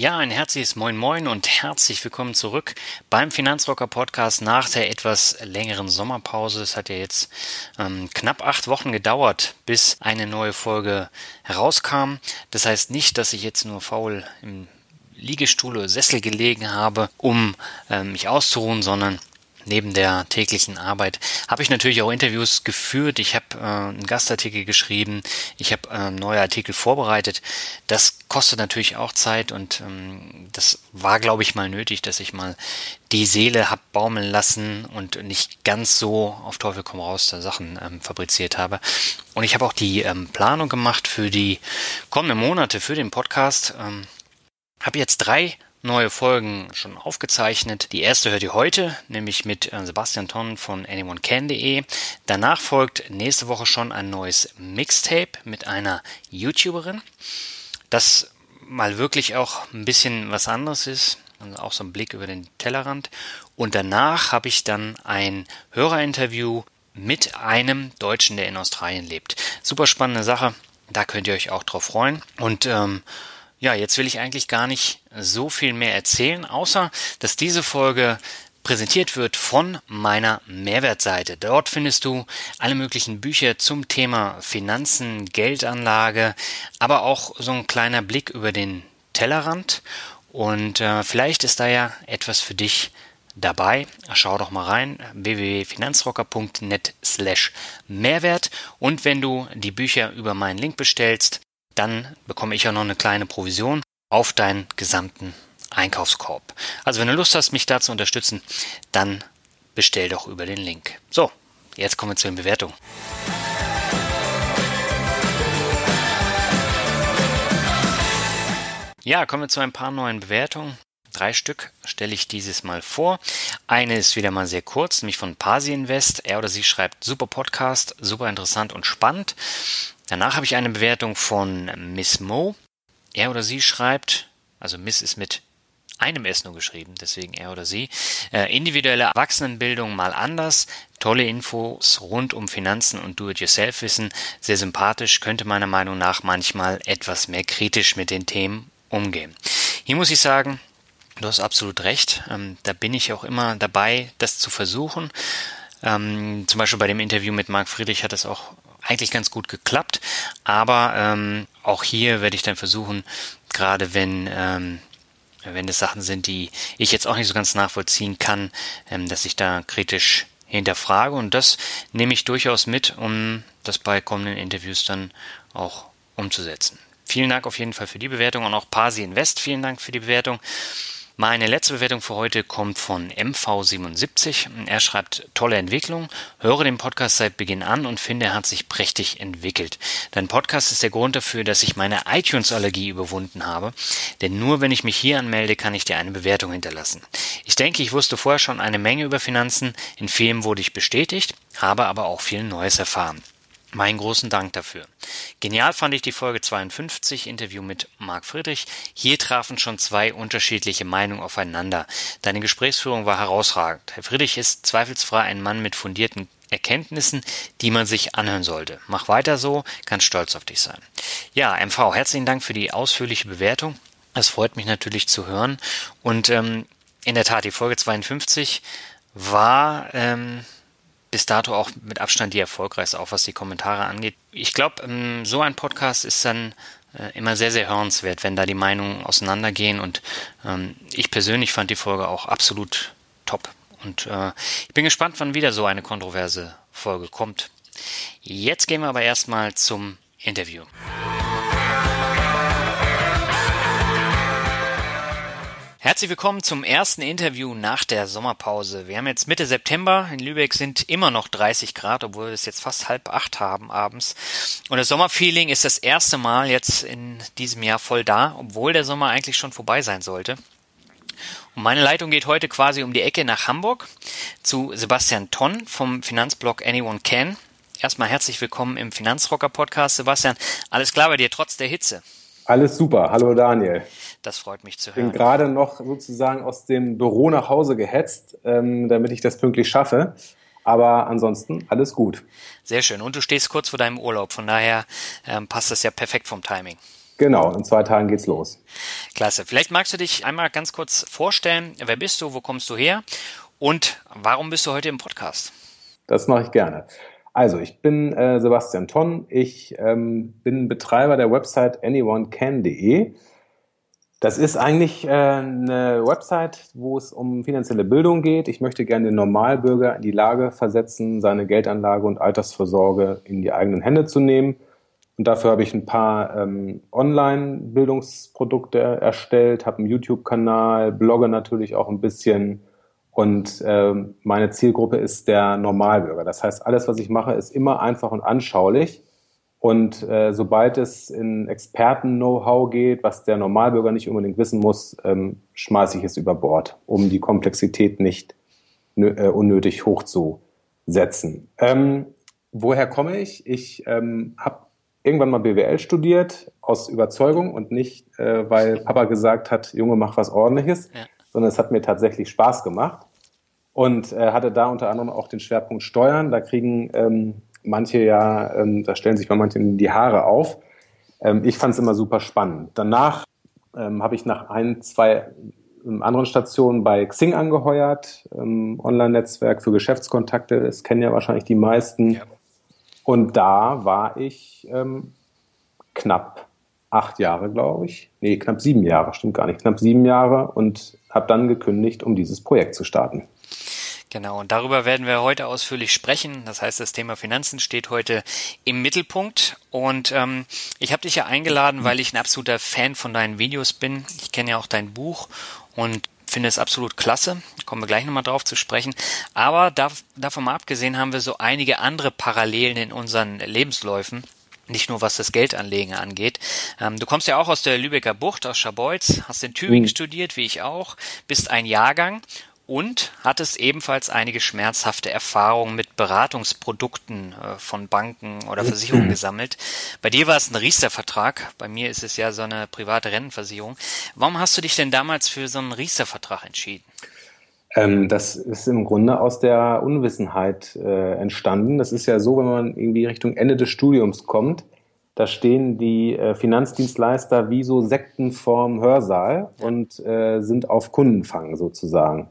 Ja, ein herzliches Moin Moin und herzlich willkommen zurück beim Finanzrocker Podcast nach der etwas längeren Sommerpause. Es hat ja jetzt ähm, knapp acht Wochen gedauert, bis eine neue Folge herauskam. Das heißt nicht, dass ich jetzt nur faul im Liegestuhl oder Sessel gelegen habe, um ähm, mich auszuruhen, sondern neben der täglichen Arbeit habe ich natürlich auch Interviews geführt. Ich habe äh, einen Gastartikel geschrieben. Ich habe äh, neue Artikel vorbereitet. Das kostet natürlich auch Zeit und ähm, das war, glaube ich, mal nötig, dass ich mal die Seele hab baumeln lassen und nicht ganz so auf Teufel komm raus da Sachen ähm, fabriziert habe. Und ich habe auch die ähm, Planung gemacht für die kommenden Monate für den Podcast. Ähm, habe jetzt drei neue Folgen schon aufgezeichnet. Die erste hört ihr heute, nämlich mit äh, Sebastian Tonn von anyonecan.de. Danach folgt nächste Woche schon ein neues Mixtape mit einer YouTuberin. Das mal wirklich auch ein bisschen was anderes ist. Also auch so ein Blick über den Tellerrand. Und danach habe ich dann ein Hörerinterview mit einem Deutschen, der in Australien lebt. Super spannende Sache. Da könnt ihr euch auch drauf freuen. Und ähm, ja, jetzt will ich eigentlich gar nicht so viel mehr erzählen, außer dass diese Folge präsentiert wird von meiner Mehrwertseite. Dort findest du alle möglichen Bücher zum Thema Finanzen, Geldanlage, aber auch so ein kleiner Blick über den Tellerrand. Und äh, vielleicht ist da ja etwas für dich dabei. Schau doch mal rein, www.finanzrocker.net slash Mehrwert. Und wenn du die Bücher über meinen Link bestellst, dann bekomme ich auch noch eine kleine Provision auf deinen gesamten Einkaufskorb. Also wenn du Lust hast, mich da zu unterstützen, dann bestell doch über den Link. So, jetzt kommen wir zu den Bewertungen. Ja, kommen wir zu ein paar neuen Bewertungen. Drei Stück stelle ich dieses Mal vor. Eine ist wieder mal sehr kurz, nämlich von Pasi Invest. Er oder sie schreibt super Podcast, super interessant und spannend. Danach habe ich eine Bewertung von Miss Mo. Er oder sie schreibt, also Miss ist mit einem S nur geschrieben, deswegen er oder sie. Äh, individuelle Erwachsenenbildung mal anders. Tolle Infos rund um Finanzen und Do-it-yourself-Wissen. Sehr sympathisch, könnte meiner Meinung nach manchmal etwas mehr kritisch mit den Themen umgehen. Hier muss ich sagen, du hast absolut recht. Ähm, da bin ich auch immer dabei, das zu versuchen. Ähm, zum Beispiel bei dem Interview mit Marc Friedrich hat es auch eigentlich ganz gut geklappt. Aber ähm, auch hier werde ich dann versuchen, gerade wenn ähm, wenn es Sachen sind, die ich jetzt auch nicht so ganz nachvollziehen kann, ähm, dass ich da kritisch hinterfrage. Und das nehme ich durchaus mit, um das bei kommenden Interviews dann auch umzusetzen. Vielen Dank auf jeden Fall für die Bewertung und auch Pasi Invest, vielen Dank für die Bewertung. Meine letzte Bewertung für heute kommt von MV77. Er schreibt, tolle Entwicklung, höre den Podcast seit Beginn an und finde, er hat sich prächtig entwickelt. Dein Podcast ist der Grund dafür, dass ich meine iTunes-Allergie überwunden habe, denn nur wenn ich mich hier anmelde, kann ich dir eine Bewertung hinterlassen. Ich denke, ich wusste vorher schon eine Menge über Finanzen, in Filmen wurde ich bestätigt, habe aber auch viel Neues erfahren. Meinen großen Dank dafür. Genial fand ich die Folge 52, Interview mit Marc Friedrich. Hier trafen schon zwei unterschiedliche Meinungen aufeinander. Deine Gesprächsführung war herausragend. Herr Friedrich ist zweifelsfrei ein Mann mit fundierten Erkenntnissen, die man sich anhören sollte. Mach weiter so, kann stolz auf dich sein. Ja, MV, herzlichen Dank für die ausführliche Bewertung. Es freut mich natürlich zu hören. Und ähm, in der Tat, die Folge 52 war ähm, bis dato auch mit Abstand die erfolgreichste, auch was die Kommentare angeht. Ich glaube, ähm, so ein Podcast ist dann äh, immer sehr, sehr hörenswert, wenn da die Meinungen auseinandergehen. Und ähm, ich persönlich fand die Folge auch absolut top. Und äh, ich bin gespannt, wann wieder so eine kontroverse Folge kommt. Jetzt gehen wir aber erstmal zum Interview. Herzlich willkommen zum ersten Interview nach der Sommerpause. Wir haben jetzt Mitte September. In Lübeck sind immer noch 30 Grad, obwohl wir es jetzt fast halb acht haben abends. Und das Sommerfeeling ist das erste Mal jetzt in diesem Jahr voll da, obwohl der Sommer eigentlich schon vorbei sein sollte. Und meine Leitung geht heute quasi um die Ecke nach Hamburg zu Sebastian Tonn vom Finanzblog Anyone Can. Erstmal herzlich willkommen im Finanzrocker Podcast, Sebastian. Alles klar bei dir trotz der Hitze? Alles super. Hallo Daniel. Das freut mich zu hören. Ich bin gerade noch sozusagen aus dem Büro nach Hause gehetzt, ähm, damit ich das pünktlich schaffe. Aber ansonsten alles gut. Sehr schön. Und du stehst kurz vor deinem Urlaub. Von daher ähm, passt das ja perfekt vom Timing. Genau, in zwei Tagen geht's los. Klasse. Vielleicht magst du dich einmal ganz kurz vorstellen. Wer bist du? Wo kommst du her? Und warum bist du heute im Podcast? Das mache ich gerne. Also, ich bin äh, Sebastian Tonn. Ich ähm, bin Betreiber der Website anyonecan.de. Das ist eigentlich äh, eine Website, wo es um finanzielle Bildung geht. Ich möchte gerne den Normalbürger in die Lage versetzen, seine Geldanlage und Altersvorsorge in die eigenen Hände zu nehmen. Und dafür habe ich ein paar ähm, Online-Bildungsprodukte erstellt, habe einen YouTube-Kanal, blogge natürlich auch ein bisschen. Und äh, meine Zielgruppe ist der Normalbürger. Das heißt, alles, was ich mache, ist immer einfach und anschaulich. Und äh, sobald es in Experten-Know-how geht, was der Normalbürger nicht unbedingt wissen muss, ähm, schmeiße ich es über Bord, um die Komplexität nicht äh, unnötig hochzusetzen. Ähm, woher komme ich? Ich ähm, habe irgendwann mal BWL studiert aus Überzeugung und nicht, äh, weil Papa gesagt hat, Junge, mach was Ordentliches, ja. sondern es hat mir tatsächlich Spaß gemacht und äh, hatte da unter anderem auch den Schwerpunkt Steuern. Da kriegen ähm, manche ja, ähm, da stellen sich bei manchen die Haare auf. Ähm, ich fand es immer super spannend. Danach ähm, habe ich nach ein, zwei ähm, anderen Stationen bei Xing angeheuert, ähm, Online-Netzwerk für Geschäftskontakte, das kennen ja wahrscheinlich die meisten. Ja. Und da war ich ähm, knapp acht Jahre, glaube ich. Nee, knapp sieben Jahre, stimmt gar nicht. Knapp sieben Jahre und habe dann gekündigt, um dieses Projekt zu starten. Genau, und darüber werden wir heute ausführlich sprechen. Das heißt, das Thema Finanzen steht heute im Mittelpunkt. Und ähm, ich habe dich ja eingeladen, weil ich ein absoluter Fan von deinen Videos bin. Ich kenne ja auch dein Buch und finde es absolut klasse. Kommen wir gleich nochmal drauf zu sprechen. Aber davon mal abgesehen haben wir so einige andere Parallelen in unseren Lebensläufen nicht nur was das Geldanlegen angeht. Ähm, du kommst ja auch aus der Lübecker Bucht, aus Scharbeutz, hast in Tübingen mhm. studiert, wie ich auch, bist ein Jahrgang und hattest ebenfalls einige schmerzhafte Erfahrungen mit Beratungsprodukten äh, von Banken oder Versicherungen gesammelt. Bei dir war es ein Riester-Vertrag, bei mir ist es ja so eine private Rennenversicherung. Warum hast du dich denn damals für so einen Riester-Vertrag entschieden? Ähm, das ist im Grunde aus der Unwissenheit äh, entstanden. Das ist ja so, wenn man irgendwie Richtung Ende des Studiums kommt, da stehen die äh, Finanzdienstleister wie so Sekten vorm Hörsaal und äh, sind auf Kundenfang sozusagen.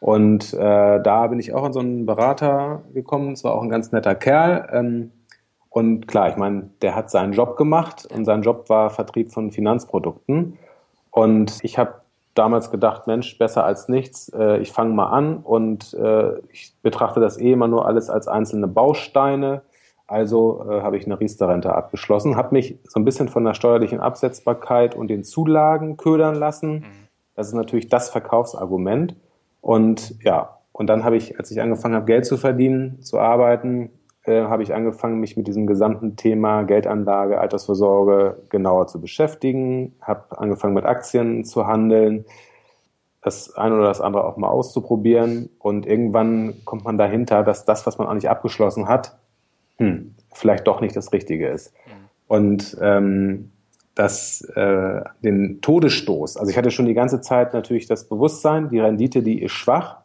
Und äh, da bin ich auch an so einen Berater gekommen, es war auch ein ganz netter Kerl. Ähm, und klar, ich meine, der hat seinen Job gemacht und sein Job war Vertrieb von Finanzprodukten. Und ich habe damals gedacht, Mensch, besser als nichts, äh, ich fange mal an und äh, ich betrachte das eh immer nur alles als einzelne Bausteine. Also äh, habe ich eine Riester-Rente abgeschlossen, habe mich so ein bisschen von der steuerlichen Absetzbarkeit und den Zulagen ködern lassen. Mhm. Das ist natürlich das Verkaufsargument. Und ja, und dann habe ich, als ich angefangen habe, Geld zu verdienen, zu arbeiten, äh, habe ich angefangen, mich mit diesem gesamten Thema Geldanlage, Altersvorsorge genauer zu beschäftigen, habe angefangen mit Aktien zu handeln, das eine oder das andere auch mal auszuprobieren. Und irgendwann kommt man dahinter, dass das, was man eigentlich abgeschlossen hat, hm, vielleicht doch nicht das Richtige ist. Mhm. Und ähm, das, äh, den Todesstoß, also ich hatte schon die ganze Zeit natürlich das Bewusstsein, die Rendite, die ist schwach.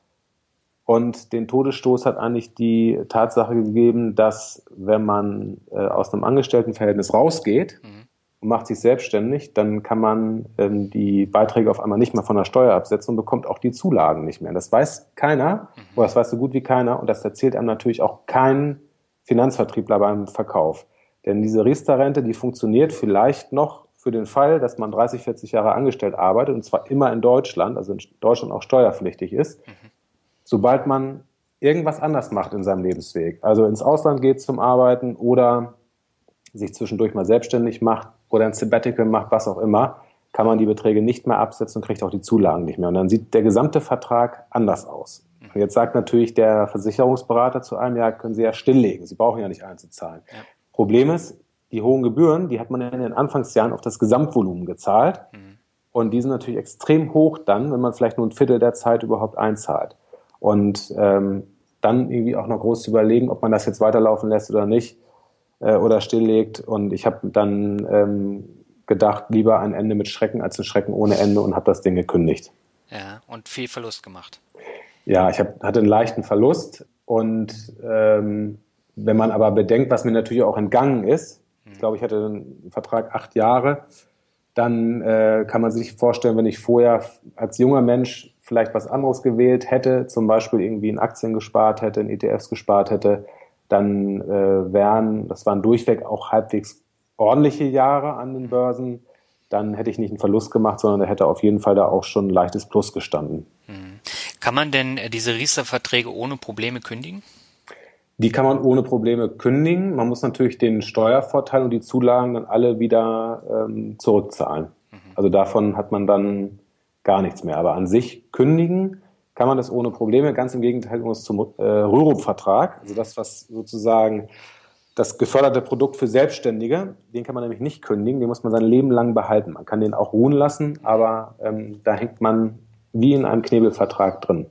Und den Todesstoß hat eigentlich die Tatsache gegeben, dass wenn man äh, aus einem Angestelltenverhältnis rausgeht mhm. und macht sich selbstständig, dann kann man ähm, die Beiträge auf einmal nicht mehr von der Steuer absetzen und bekommt auch die Zulagen nicht mehr. Das weiß keiner, mhm. oder das weiß so gut wie keiner. Und das erzählt einem natürlich auch kein Finanzvertriebler beim Verkauf. Denn diese Riester-Rente, die funktioniert vielleicht noch für den Fall, dass man 30, 40 Jahre angestellt arbeitet und zwar immer in Deutschland, also in Deutschland auch steuerpflichtig ist, mhm. sobald man irgendwas anders macht in seinem Lebensweg, also ins Ausland geht zum Arbeiten oder sich zwischendurch mal selbstständig macht oder ein Sabbatical macht, was auch immer, kann man die Beträge nicht mehr absetzen und kriegt auch die Zulagen nicht mehr. Und dann sieht der gesamte Vertrag anders aus. Und jetzt sagt natürlich der Versicherungsberater zu einem, ja, können Sie ja stilllegen. Sie brauchen ja nicht einzuzahlen. Ja. Problem ist, die hohen Gebühren, die hat man in den Anfangsjahren auf das Gesamtvolumen gezahlt. Mhm. Und die sind natürlich extrem hoch dann, wenn man vielleicht nur ein Viertel der Zeit überhaupt einzahlt. Und ähm, dann irgendwie auch noch groß zu überlegen, ob man das jetzt weiterlaufen lässt oder nicht äh, oder stilllegt. Und ich habe dann ähm, gedacht, lieber ein Ende mit Schrecken als ein Schrecken ohne Ende und habe das Ding gekündigt. Ja, und viel Verlust gemacht. Ja, ich hab, hatte einen leichten Verlust und ähm, wenn man aber bedenkt, was mir natürlich auch entgangen ist, ich glaube, ich hatte einen Vertrag acht Jahre, dann äh, kann man sich vorstellen, wenn ich vorher als junger Mensch vielleicht was anderes gewählt hätte, zum Beispiel irgendwie in Aktien gespart hätte, in ETFs gespart hätte, dann äh, wären, das waren durchweg auch halbwegs ordentliche Jahre an den Börsen, dann hätte ich nicht einen Verlust gemacht, sondern er hätte auf jeden Fall da auch schon ein leichtes Plus gestanden. Hm. Kann man denn äh, diese Riester-Verträge ohne Probleme kündigen? Die kann man ohne Probleme kündigen. Man muss natürlich den Steuervorteil und die Zulagen dann alle wieder ähm, zurückzahlen. Mhm. Also davon hat man dann gar nichts mehr. Aber an sich kündigen kann man das ohne Probleme. Ganz im Gegenteil zum äh, Rürup-Vertrag, also das, was sozusagen das geförderte Produkt für Selbstständige, den kann man nämlich nicht kündigen, den muss man sein Leben lang behalten. Man kann den auch ruhen lassen, aber ähm, da hängt man wie in einem Knebelvertrag drin.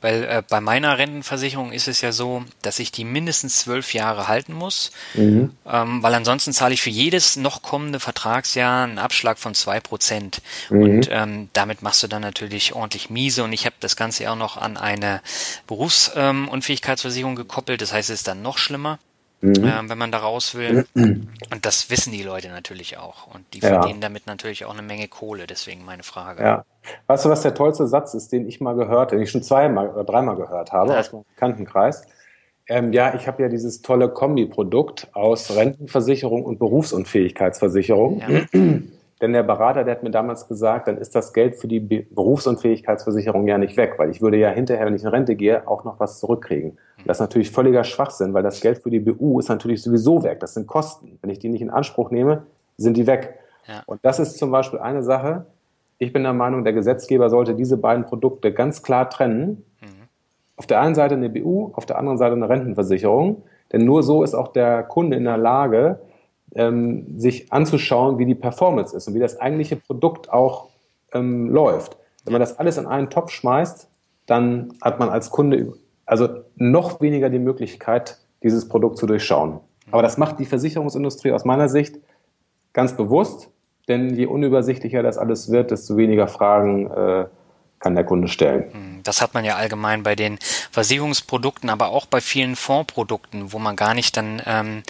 Weil äh, bei meiner Rentenversicherung ist es ja so, dass ich die mindestens zwölf Jahre halten muss, mhm. ähm, weil ansonsten zahle ich für jedes noch kommende Vertragsjahr einen Abschlag von zwei Prozent. Mhm. Und ähm, damit machst du dann natürlich ordentlich miese. Und ich habe das Ganze auch noch an eine Berufsunfähigkeitsversicherung gekoppelt. Das heißt, es ist dann noch schlimmer mhm. äh, wenn man da raus will. Und das wissen die Leute natürlich auch. Und die ja. verdienen damit natürlich auch eine Menge Kohle. Deswegen meine Frage. Ja. Weißt du, was der tollste Satz ist, den ich mal gehört, den ich schon zweimal oder dreimal gehört habe ja. aus meinem Bekanntenkreis? Ähm, ja, ich habe ja dieses tolle Kombiprodukt aus Rentenversicherung und Berufsunfähigkeitsversicherung. Ja. Denn der Berater, der hat mir damals gesagt, dann ist das Geld für die Berufsunfähigkeitsversicherung ja nicht weg, weil ich würde ja hinterher, wenn ich in Rente gehe, auch noch was zurückkriegen. Das ist natürlich völliger Schwachsinn, weil das Geld für die BU ist natürlich sowieso weg. Das sind Kosten. Wenn ich die nicht in Anspruch nehme, sind die weg. Ja. Und das ist zum Beispiel eine Sache. Ich bin der Meinung, der Gesetzgeber sollte diese beiden Produkte ganz klar trennen. Mhm. Auf der einen Seite eine BU, auf der anderen Seite eine Rentenversicherung. Denn nur so ist auch der Kunde in der Lage, ähm, sich anzuschauen, wie die Performance ist und wie das eigentliche Produkt auch ähm, läuft. Wenn man das alles in einen Topf schmeißt, dann hat man als Kunde also noch weniger die Möglichkeit, dieses Produkt zu durchschauen. Aber das macht die Versicherungsindustrie aus meiner Sicht ganz bewusst, denn je unübersichtlicher das alles wird, desto weniger Fragen äh, kann der Kunde stellen. Hm, das hat man ja allgemein bei den Versicherungsprodukten, aber auch bei vielen Fondsprodukten, wo man gar nicht dann ähm,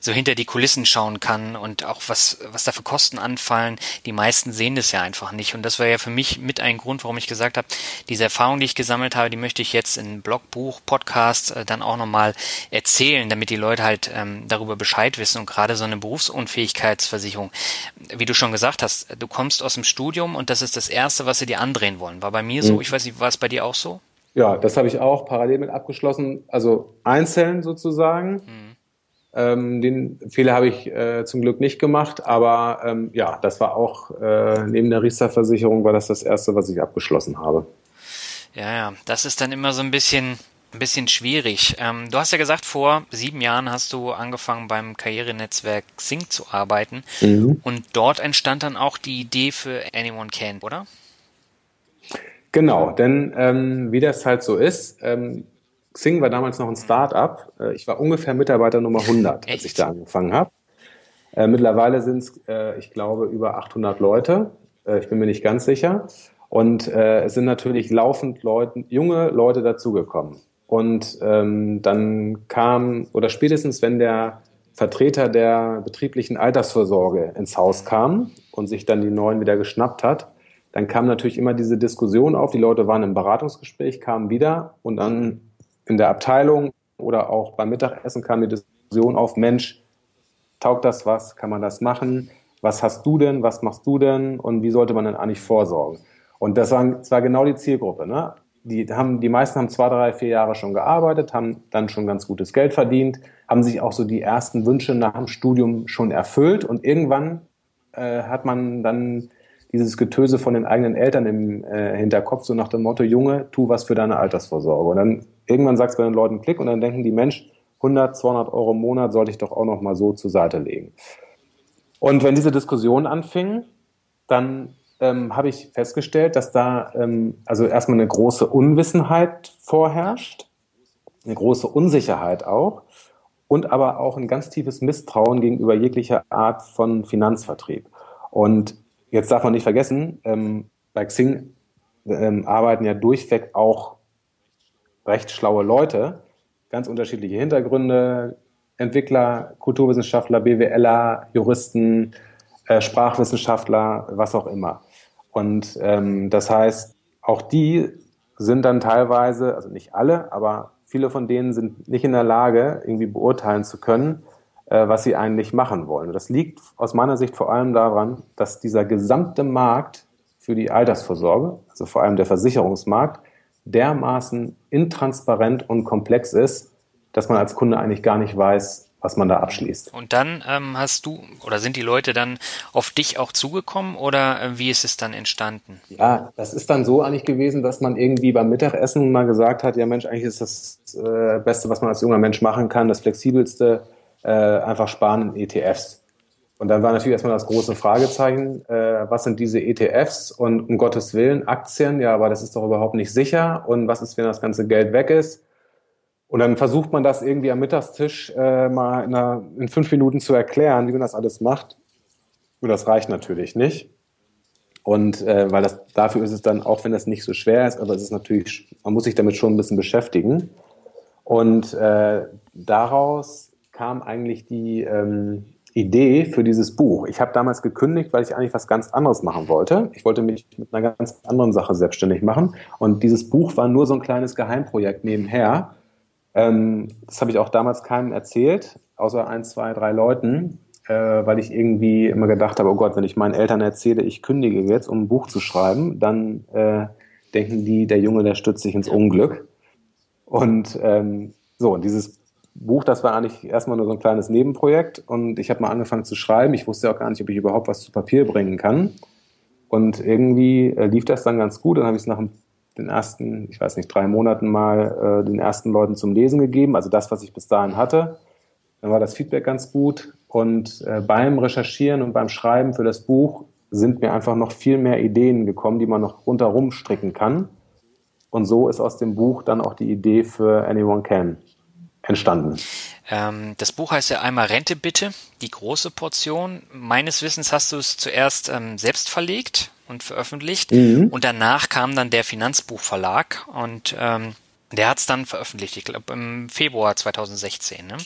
so hinter die Kulissen schauen kann und auch was, was da für Kosten anfallen. Die meisten sehen das ja einfach nicht. Und das war ja für mich mit ein Grund, warum ich gesagt habe, diese Erfahrung, die ich gesammelt habe, die möchte ich jetzt in Blog, Buch, Podcast äh, dann auch nochmal erzählen, damit die Leute halt ähm, darüber Bescheid wissen. Und gerade so eine Berufsunfähigkeitsversicherung, wie du schon gesagt hast, du kommst aus dem Studium und das ist das Erste, was sie dir andrehen wollen. War bei mir so, mhm. ich weiß nicht, war es bei dir auch so? Ja, das habe ich auch parallel mit abgeschlossen, also einzeln sozusagen. Mhm. Ähm, den Fehler habe ich äh, zum Glück nicht gemacht, aber ähm, ja, das war auch äh, neben der Riester-Versicherung war das das erste, was ich abgeschlossen habe. Ja, ja, das ist dann immer so ein bisschen ein bisschen schwierig. Ähm, du hast ja gesagt, vor sieben Jahren hast du angefangen beim Karrierenetzwerk Xing zu arbeiten mhm. und dort entstand dann auch die Idee für Anyone Can, oder? Genau, denn ähm, wie das halt so ist, ähm, Xing war damals noch ein Start-up. Äh, ich war ungefähr Mitarbeiter Nummer 100, als ich da angefangen habe. Äh, mittlerweile sind es, äh, ich glaube, über 800 Leute. Äh, ich bin mir nicht ganz sicher. Und äh, es sind natürlich laufend Leute, junge Leute dazugekommen. Und ähm, dann kam, oder spätestens wenn der Vertreter der betrieblichen Altersvorsorge ins Haus kam und sich dann die neuen wieder geschnappt hat, dann kam natürlich immer diese Diskussion auf. Die Leute waren im Beratungsgespräch, kamen wieder und dann in der Abteilung oder auch beim Mittagessen kam die Diskussion auf, Mensch, taugt das was? Kann man das machen? was hast du denn, was machst du denn und wie sollte man denn eigentlich vorsorgen? Und das war, das war genau die Zielgruppe. Ne? Die, haben, die meisten haben zwei, drei, vier Jahre schon gearbeitet, haben dann schon ganz gutes Geld verdient, haben sich auch so die ersten Wünsche nach dem Studium schon erfüllt und irgendwann äh, hat man dann dieses Getöse von den eigenen Eltern im äh, Hinterkopf, so nach dem Motto, Junge, tu was für deine Altersvorsorge. Und dann irgendwann sagt es bei den Leuten Klick und dann denken die, Mensch, 100, 200 Euro im Monat sollte ich doch auch noch mal so zur Seite legen. Und wenn diese Diskussion anfing, dann ähm, habe ich festgestellt, dass da ähm, also erstmal eine große Unwissenheit vorherrscht, eine große Unsicherheit auch und aber auch ein ganz tiefes Misstrauen gegenüber jeglicher Art von Finanzvertrieb. Und jetzt darf man nicht vergessen, ähm, bei Xing ähm, arbeiten ja durchweg auch recht schlaue Leute, ganz unterschiedliche Hintergründe, Entwickler, Kulturwissenschaftler, BWLer, Juristen, äh, Sprachwissenschaftler, was auch immer. Und ähm, das heißt, auch die sind dann teilweise, also nicht alle, aber viele von denen sind nicht in der Lage, irgendwie beurteilen zu können, was sie eigentlich machen wollen. Und das liegt aus meiner Sicht vor allem daran, dass dieser gesamte Markt für die Altersvorsorge, also vor allem der Versicherungsmarkt, dermaßen intransparent und komplex ist, dass man als Kunde eigentlich gar nicht weiß, was man da abschließt. Und dann ähm, hast du oder sind die Leute dann auf dich auch zugekommen oder äh, wie ist es dann entstanden? Ja, das ist dann so eigentlich gewesen, dass man irgendwie beim Mittagessen mal gesagt hat, ja Mensch, eigentlich ist das äh, Beste, was man als junger Mensch machen kann, das flexibelste, äh, einfach sparen in ETFs. Und dann war natürlich erstmal das große Fragezeichen, äh, was sind diese ETFs und um Gottes Willen Aktien, ja, aber das ist doch überhaupt nicht sicher und was ist, wenn das ganze Geld weg ist? Und dann versucht man das irgendwie am Mittagstisch äh, mal in, einer, in fünf Minuten zu erklären, wie man das alles macht. Und das reicht natürlich nicht. Und äh, weil das dafür ist es dann, auch wenn das nicht so schwer ist, aber es ist natürlich, man muss sich damit schon ein bisschen beschäftigen. Und äh, daraus kam eigentlich die ähm, Idee für dieses Buch. Ich habe damals gekündigt, weil ich eigentlich was ganz anderes machen wollte. Ich wollte mich mit einer ganz anderen Sache selbstständig machen. Und dieses Buch war nur so ein kleines Geheimprojekt nebenher. Ähm, das habe ich auch damals keinem erzählt, außer ein, zwei, drei Leuten, äh, weil ich irgendwie immer gedacht habe, oh Gott, wenn ich meinen Eltern erzähle, ich kündige jetzt, um ein Buch zu schreiben, dann äh, denken die, der Junge, der stützt sich ins Unglück. Und ähm, so, und dieses Buch, das war eigentlich erstmal nur so ein kleines Nebenprojekt und ich habe mal angefangen zu schreiben. Ich wusste auch gar nicht, ob ich überhaupt was zu Papier bringen kann. Und irgendwie äh, lief das dann ganz gut. Dann habe ich es nach den ersten, ich weiß nicht, drei Monaten mal äh, den ersten Leuten zum Lesen gegeben, also das, was ich bis dahin hatte. Dann war das Feedback ganz gut und äh, beim Recherchieren und beim Schreiben für das Buch sind mir einfach noch viel mehr Ideen gekommen, die man noch rundherum stricken kann. Und so ist aus dem Buch dann auch die Idee für Anyone Can entstanden. Ähm, das Buch heißt ja einmal Rente bitte, die große Portion. Meines Wissens hast du es zuerst ähm, selbst verlegt und veröffentlicht mhm. und danach kam dann der Finanzbuchverlag und ähm, der hat es dann veröffentlicht, ich glaube im Februar 2016. Ne?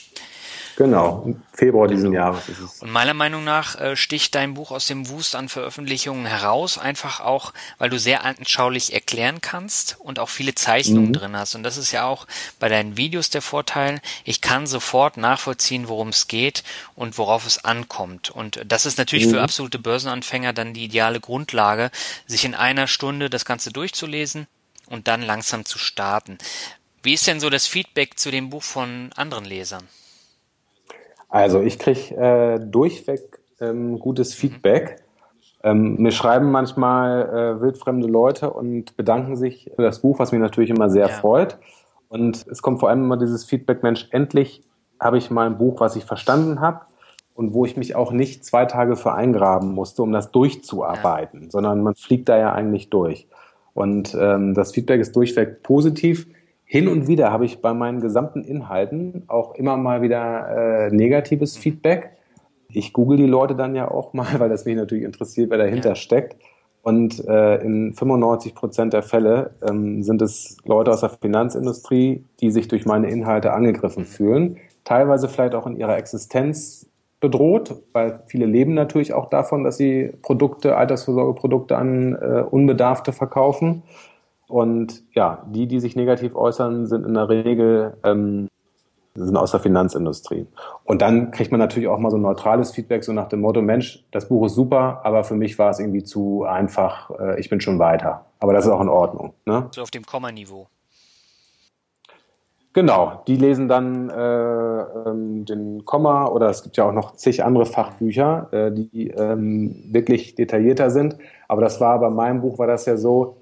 Genau, im Februar diesen Jahres ist es. Und meiner Meinung nach äh, sticht dein Buch aus dem Wust an Veröffentlichungen heraus, einfach auch, weil du sehr anschaulich erklären kannst und auch viele Zeichnungen mhm. drin hast. Und das ist ja auch bei deinen Videos der Vorteil. Ich kann sofort nachvollziehen, worum es geht und worauf es ankommt. Und das ist natürlich mhm. für absolute Börsenanfänger dann die ideale Grundlage, sich in einer Stunde das Ganze durchzulesen und dann langsam zu starten. Wie ist denn so das Feedback zu dem Buch von anderen Lesern? Also ich kriege äh, durchweg ähm, gutes Feedback. Ähm, mir schreiben manchmal äh, wildfremde Leute und bedanken sich für das Buch, was mich natürlich immer sehr ja. freut. Und es kommt vor allem immer dieses Feedback, Mensch, endlich habe ich mal ein Buch, was ich verstanden habe und wo ich mich auch nicht zwei Tage für eingraben musste, um das durchzuarbeiten, ja. sondern man fliegt da ja eigentlich durch. Und ähm, das Feedback ist durchweg positiv. Hin und wieder habe ich bei meinen gesamten Inhalten auch immer mal wieder äh, negatives Feedback. Ich google die Leute dann ja auch mal, weil das mich natürlich interessiert, wer dahinter ja. steckt. Und äh, in 95 Prozent der Fälle ähm, sind es Leute aus der Finanzindustrie, die sich durch meine Inhalte angegriffen fühlen. Teilweise vielleicht auch in ihrer Existenz bedroht, weil viele leben natürlich auch davon, dass sie Produkte, Altersvorsorgeprodukte an äh, Unbedarfte verkaufen. Und ja, die, die sich negativ äußern, sind in der Regel ähm, sind aus der Finanzindustrie. Und dann kriegt man natürlich auch mal so ein neutrales Feedback, so nach dem Motto, Mensch, das Buch ist super, aber für mich war es irgendwie zu einfach, äh, ich bin schon weiter. Aber das ist auch in Ordnung. Ne? So auf dem Komma-Niveau. Genau, die lesen dann äh, ähm, den Komma oder es gibt ja auch noch zig andere Fachbücher, äh, die ähm, wirklich detaillierter sind. Aber das war bei meinem Buch war das ja so,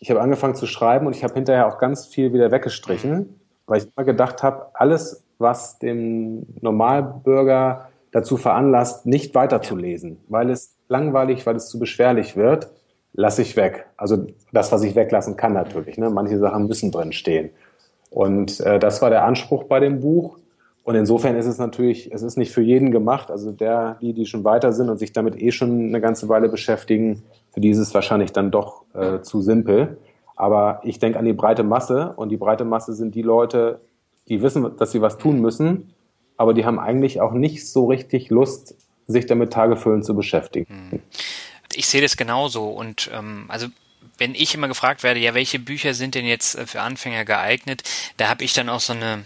ich habe angefangen zu schreiben und ich habe hinterher auch ganz viel wieder weggestrichen, weil ich immer gedacht habe, alles, was dem Normalbürger dazu veranlasst, nicht weiterzulesen, weil es langweilig, weil es zu beschwerlich wird, lasse ich weg. Also das, was ich weglassen kann natürlich. Ne? Manche Sachen müssen drin stehen. Und äh, das war der Anspruch bei dem Buch. Und insofern ist es natürlich, es ist nicht für jeden gemacht. Also der, die, die schon weiter sind und sich damit eh schon eine ganze Weile beschäftigen, für die ist es wahrscheinlich dann doch äh, zu simpel. Aber ich denke an die breite Masse und die breite Masse sind die Leute, die wissen, dass sie was tun müssen, aber die haben eigentlich auch nicht so richtig Lust, sich damit tagefüllend zu beschäftigen. Ich sehe das genauso und ähm, also wenn ich immer gefragt werde, ja, welche Bücher sind denn jetzt äh, für Anfänger geeignet, da habe ich dann auch so eine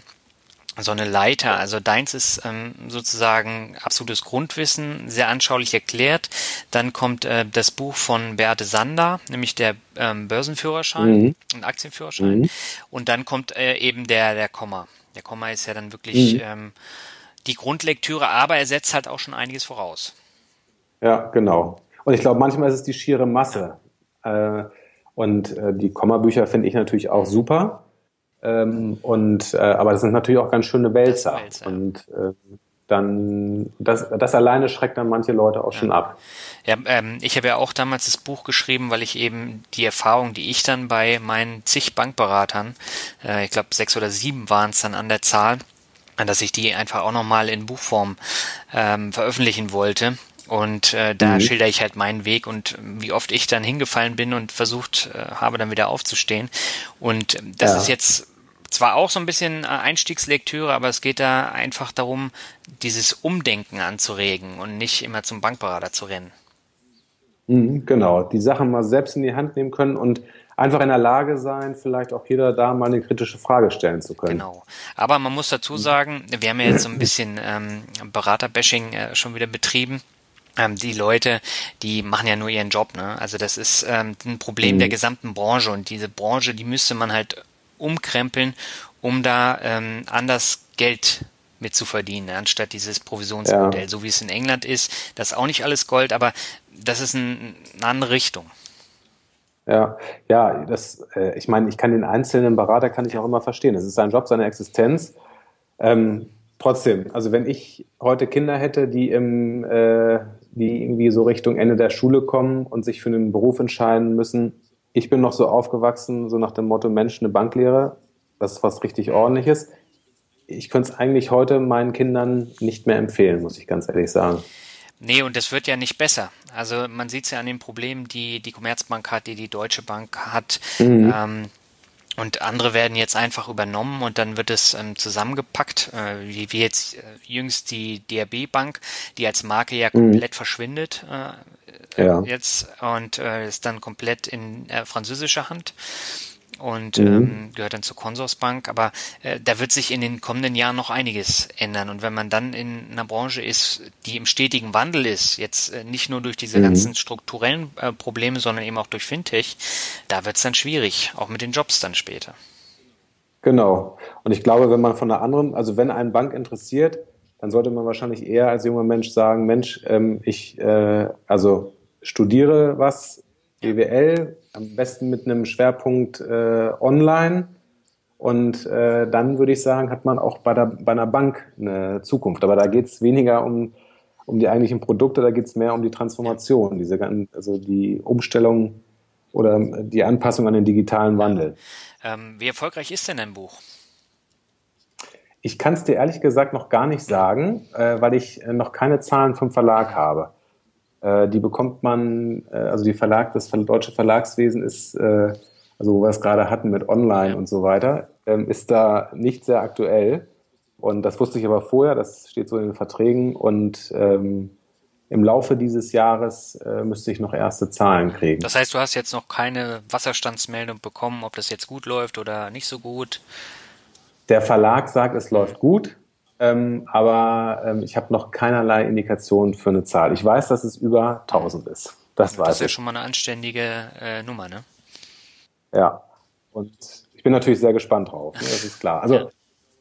so eine Leiter. Also deins ist ähm, sozusagen absolutes Grundwissen, sehr anschaulich erklärt. Dann kommt äh, das Buch von Beate Sander, nämlich der ähm, Börsenführerschein mhm. und Aktienführerschein. Mhm. Und dann kommt äh, eben der der Komma. Der Komma ist ja dann wirklich mhm. ähm, die Grundlektüre, aber er setzt halt auch schon einiges voraus. Ja, genau. Und ich glaube, manchmal ist es die schiere Masse. Äh, und äh, die Kommabücher finde ich natürlich auch super. Ähm, und äh, aber das sind natürlich auch ganz schöne Wälzer. Wälzer. Und äh, dann das, das alleine schreckt dann manche Leute auch ja. schon ab. Ja, ähm, ich habe ja auch damals das Buch geschrieben, weil ich eben die Erfahrung, die ich dann bei meinen zig Bankberatern, äh, ich glaube sechs oder sieben waren es dann an der Zahl, dass ich die einfach auch nochmal in Buchform ähm, veröffentlichen wollte. Und äh, da mhm. schilder ich halt meinen Weg und wie oft ich dann hingefallen bin und versucht äh, habe, dann wieder aufzustehen. Und das ja. ist jetzt zwar auch so ein bisschen äh, Einstiegslektüre, aber es geht da einfach darum, dieses Umdenken anzuregen und nicht immer zum Bankberater zu rennen. Mhm, genau, die Sachen mal selbst in die Hand nehmen können und einfach in der Lage sein, vielleicht auch jeder da mal eine kritische Frage stellen zu können. Genau. Aber man muss dazu sagen, wir haben ja jetzt so ein bisschen ähm, Beraterbashing äh, schon wieder betrieben ähm, die Leute, die machen ja nur ihren Job, ne? Also das ist ähm, ein Problem mhm. der gesamten Branche und diese Branche, die müsste man halt umkrempeln, um da ähm, anders Geld mit zu verdienen, anstatt dieses Provisionsmodell, ja. so wie es in England ist. Das ist auch nicht alles Gold, aber das ist ein, eine andere Richtung. Ja, ja, das, äh, ich meine, ich kann den einzelnen Berater kann ich auch immer verstehen. Es ist sein Job, seine Existenz. Ähm, trotzdem, also wenn ich heute Kinder hätte, die im, äh, die irgendwie so Richtung Ende der Schule kommen und sich für einen Beruf entscheiden müssen. Ich bin noch so aufgewachsen, so nach dem Motto Mensch, eine Banklehre, das ist was richtig ordentliches. Ich könnte es eigentlich heute meinen Kindern nicht mehr empfehlen, muss ich ganz ehrlich sagen. Nee, und das wird ja nicht besser. Also man sieht es ja an den Problemen, die die Commerzbank hat, die die Deutsche Bank hat. Mhm. Ähm, und andere werden jetzt einfach übernommen und dann wird es ähm, zusammengepackt, äh, wie, wie jetzt äh, jüngst die DRB Bank, die als Marke ja mhm. komplett mhm. verschwindet äh, ja. jetzt und äh, ist dann komplett in äh, französischer Hand und mhm. ähm, gehört dann zur Consorsbank. Aber äh, da wird sich in den kommenden Jahren noch einiges ändern. Und wenn man dann in einer Branche ist, die im stetigen Wandel ist, jetzt äh, nicht nur durch diese mhm. ganzen strukturellen äh, Probleme, sondern eben auch durch Fintech, da wird es dann schwierig, auch mit den Jobs dann später. Genau. Und ich glaube, wenn man von einer anderen, also wenn ein Bank interessiert, dann sollte man wahrscheinlich eher als junger Mensch sagen, Mensch, ähm, ich äh, also studiere was BWL, am besten mit einem Schwerpunkt äh, online. Und äh, dann würde ich sagen, hat man auch bei, der, bei einer Bank eine Zukunft. Aber da geht es weniger um, um die eigentlichen Produkte, da geht es mehr um die Transformation, diese, also die Umstellung oder die Anpassung an den digitalen Wandel. Ähm, wie erfolgreich ist denn dein Buch? Ich kann es dir ehrlich gesagt noch gar nicht sagen, äh, weil ich noch keine Zahlen vom Verlag habe. Äh, die bekommt man, äh, also die Verlag, das deutsche Verlagswesen ist, äh, also wo wir es gerade hatten mit Online und so weiter, ähm, ist da nicht sehr aktuell. Und das wusste ich aber vorher, das steht so in den Verträgen. Und ähm, im Laufe dieses Jahres äh, müsste ich noch erste Zahlen kriegen. Das heißt, du hast jetzt noch keine Wasserstandsmeldung bekommen, ob das jetzt gut läuft oder nicht so gut? Der Verlag sagt, es läuft gut, ähm, aber ähm, ich habe noch keinerlei Indikation für eine Zahl. Ich weiß, dass es über 1000 ist. Das, das ist ja schon mal eine anständige äh, Nummer, ne? Ja, und ich bin natürlich sehr gespannt drauf, ne? das ist klar. Also ja.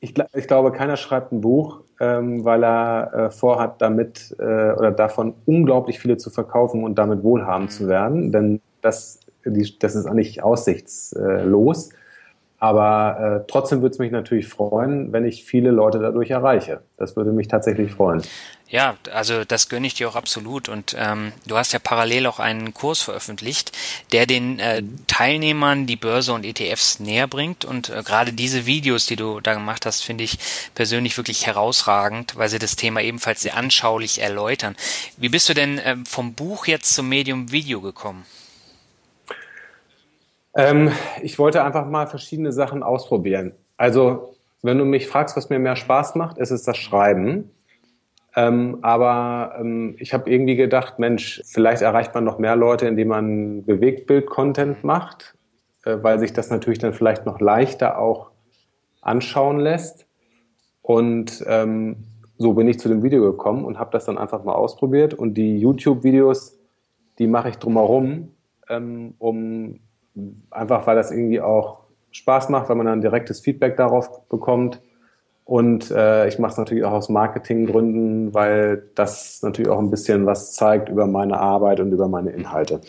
ich, ich, glaube, keiner schreibt ein Buch, ähm, weil er äh, vorhat, damit äh, oder davon unglaublich viele zu verkaufen und damit wohlhabend mhm. zu werden, denn das, die, das ist eigentlich aussichtslos. Aber äh, trotzdem würde es mich natürlich freuen, wenn ich viele Leute dadurch erreiche. Das würde mich tatsächlich freuen. Ja, also das gönne ich dir auch absolut. Und ähm, du hast ja parallel auch einen Kurs veröffentlicht, der den äh, Teilnehmern die Börse und ETFs näher bringt. Und äh, gerade diese Videos, die du da gemacht hast, finde ich persönlich wirklich herausragend, weil sie das Thema ebenfalls sehr anschaulich erläutern. Wie bist du denn äh, vom Buch jetzt zum Medium Video gekommen? Ähm, ich wollte einfach mal verschiedene Sachen ausprobieren. Also, wenn du mich fragst, was mir mehr Spaß macht, ist es das Schreiben. Ähm, aber ähm, ich habe irgendwie gedacht, Mensch, vielleicht erreicht man noch mehr Leute, indem man Bewegtbild-Content macht, äh, weil sich das natürlich dann vielleicht noch leichter auch anschauen lässt. Und ähm, so bin ich zu dem Video gekommen und habe das dann einfach mal ausprobiert. Und die YouTube-Videos, die mache ich drumherum, ähm, um einfach weil das irgendwie auch Spaß macht, weil man dann direktes Feedback darauf bekommt. Und äh, ich mache es natürlich auch aus Marketinggründen, weil das natürlich auch ein bisschen was zeigt über meine Arbeit und über meine Inhalte.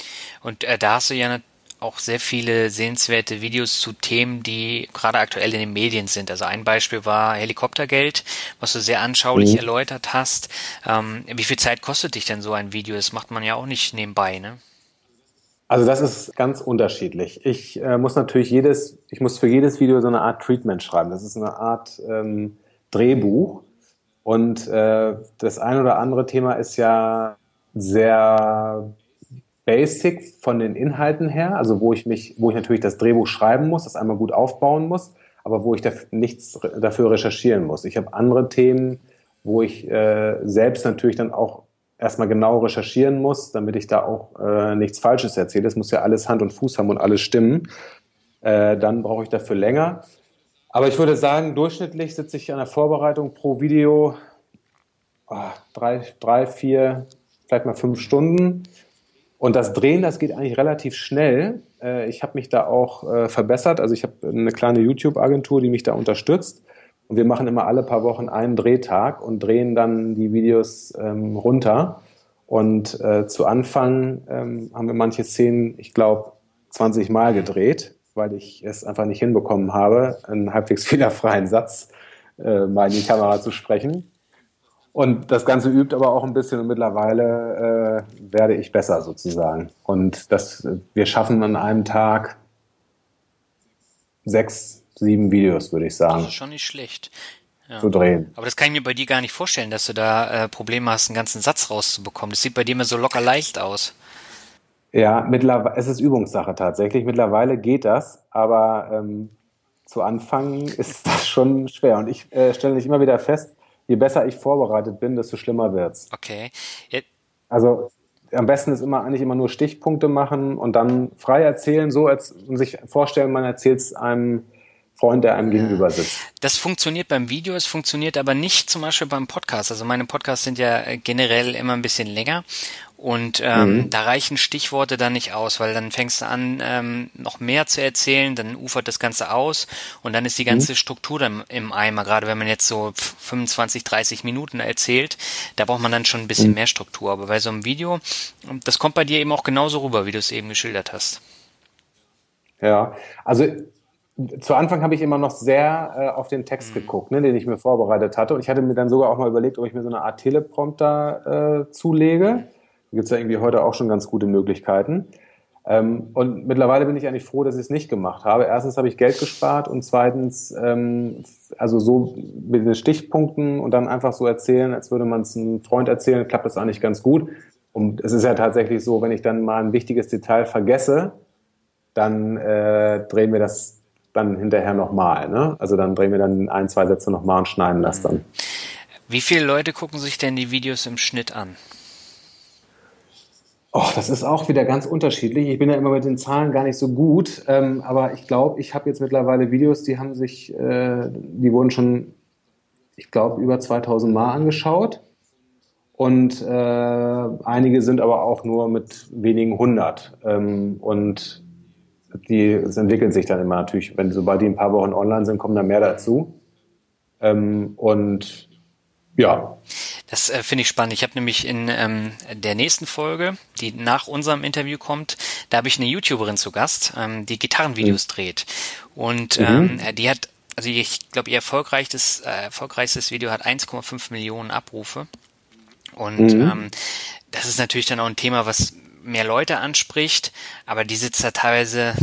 Und äh, da hast du ja auch sehr viele sehenswerte Videos zu Themen, die gerade aktuell in den Medien sind. Also ein Beispiel war Helikoptergeld, was du sehr anschaulich mhm. erläutert hast. Ähm, wie viel Zeit kostet dich denn so ein Video? Das macht man ja auch nicht nebenbei, ne? Also das ist ganz unterschiedlich. Ich äh, muss natürlich jedes, ich muss für jedes Video so eine Art Treatment schreiben. Das ist eine Art ähm, Drehbuch. Und äh, das ein oder andere Thema ist ja sehr basic von den Inhalten her, also wo ich mich, wo ich natürlich das Drehbuch schreiben muss, das einmal gut aufbauen muss, aber wo ich dafür, nichts dafür recherchieren muss. Ich habe andere Themen, wo ich äh, selbst natürlich dann auch erstmal genau recherchieren muss, damit ich da auch äh, nichts Falsches erzähle. Es muss ja alles Hand und Fuß haben und alles stimmen. Äh, dann brauche ich dafür länger. Aber ich würde sagen, durchschnittlich sitze ich an der Vorbereitung pro Video oh, drei, drei, vier, vielleicht mal fünf Stunden. Und das Drehen, das geht eigentlich relativ schnell. Äh, ich habe mich da auch äh, verbessert. Also ich habe eine kleine YouTube-Agentur, die mich da unterstützt. Und wir machen immer alle paar Wochen einen Drehtag und drehen dann die Videos ähm, runter. Und äh, zu Anfang ähm, haben wir manche Szenen, ich glaube, 20 Mal gedreht, weil ich es einfach nicht hinbekommen habe, einen halbwegs fehlerfreien Satz äh, mal in die Kamera zu sprechen. Und das Ganze übt aber auch ein bisschen und mittlerweile äh, werde ich besser sozusagen. Und das, wir schaffen an einem Tag sechs, sieben Videos, würde ich sagen. Das ist schon nicht schlecht. Ja. Zu drehen. Aber das kann ich mir bei dir gar nicht vorstellen, dass du da äh, Probleme hast, einen ganzen Satz rauszubekommen. Das sieht bei dir immer so locker leicht aus. Ja, mittlerweile, es ist Übungssache tatsächlich. Mittlerweile geht das, aber ähm, zu Anfang ist das schon schwer. Und ich äh, stelle nicht immer wieder fest, je besser ich vorbereitet bin, desto schlimmer wird's. Okay. Ja. Also am besten ist immer eigentlich immer nur Stichpunkte machen und dann frei erzählen, so als und sich vorstellen, man erzählt es einem Freund, der einem gegenüber sitzt. Das funktioniert beim Video, es funktioniert aber nicht zum Beispiel beim Podcast. Also meine Podcasts sind ja generell immer ein bisschen länger und ähm, mhm. da reichen Stichworte dann nicht aus, weil dann fängst du an, ähm, noch mehr zu erzählen, dann ufert das Ganze aus und dann ist die ganze mhm. Struktur dann im Eimer. Gerade wenn man jetzt so 25, 30 Minuten erzählt, da braucht man dann schon ein bisschen mhm. mehr Struktur. Aber bei so einem Video, das kommt bei dir eben auch genauso rüber, wie du es eben geschildert hast. Ja, also zu Anfang habe ich immer noch sehr äh, auf den Text mhm. geguckt, ne, den ich mir vorbereitet hatte. Und ich hatte mir dann sogar auch mal überlegt, ob ich mir so eine Art Teleprompter äh, zulege. Da gibt es ja irgendwie heute auch schon ganz gute Möglichkeiten. Ähm, und mittlerweile bin ich eigentlich froh, dass ich es nicht gemacht habe. Erstens habe ich Geld gespart und zweitens, ähm, also so mit den Stichpunkten und dann einfach so erzählen, als würde man es einem Freund erzählen, klappt das eigentlich ganz gut. Und es ist ja tatsächlich so, wenn ich dann mal ein wichtiges Detail vergesse, dann äh, drehen wir das dann hinterher nochmal. Ne? Also dann drehen wir dann ein, zwei Sätze nochmal und schneiden das dann. Wie viele Leute gucken sich denn die Videos im Schnitt an? Oh, das ist auch wieder ganz unterschiedlich. Ich bin ja immer mit den Zahlen gar nicht so gut, ähm, aber ich glaube, ich habe jetzt mittlerweile Videos, die haben sich, äh, die wurden schon, ich glaube, über 2000 Mal angeschaut und äh, einige sind aber auch nur mit wenigen hundert ähm, und die es entwickeln sich dann immer natürlich, wenn sobald die ein paar Wochen online sind, kommen da mehr dazu ähm, und ja. Das äh, finde ich spannend. Ich habe nämlich in ähm, der nächsten Folge, die nach unserem Interview kommt, da habe ich eine YouTuberin zu Gast, ähm, die Gitarrenvideos mhm. dreht. Und mhm. ähm, die hat, also ich glaube, ihr erfolgreichstes, äh, erfolgreichstes Video hat 1,5 Millionen Abrufe. Und mhm. ähm, das ist natürlich dann auch ein Thema, was mehr Leute anspricht, aber die sitzt da teilweise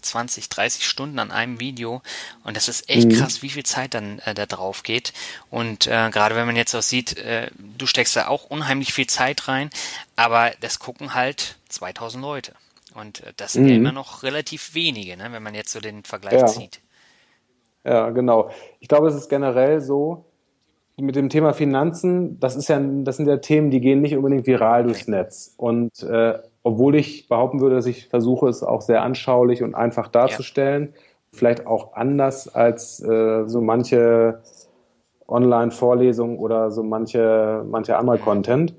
20, 30 Stunden an einem Video und das ist echt mhm. krass, wie viel Zeit dann äh, da drauf geht. Und äh, gerade wenn man jetzt auch sieht, äh, du steckst da auch unheimlich viel Zeit rein, aber das gucken halt 2000 Leute. Und äh, das sind mhm. ja immer noch relativ wenige, ne, wenn man jetzt so den Vergleich ja. zieht. Ja, genau. Ich glaube, es ist generell so, mit dem Thema Finanzen, das ist ja, das sind ja Themen, die gehen nicht unbedingt viral durchs Netz. Und äh, obwohl ich behaupten würde, dass ich versuche, es auch sehr anschaulich und einfach darzustellen, ja. vielleicht auch anders als äh, so manche Online-Vorlesungen oder so manche, manche andere Content.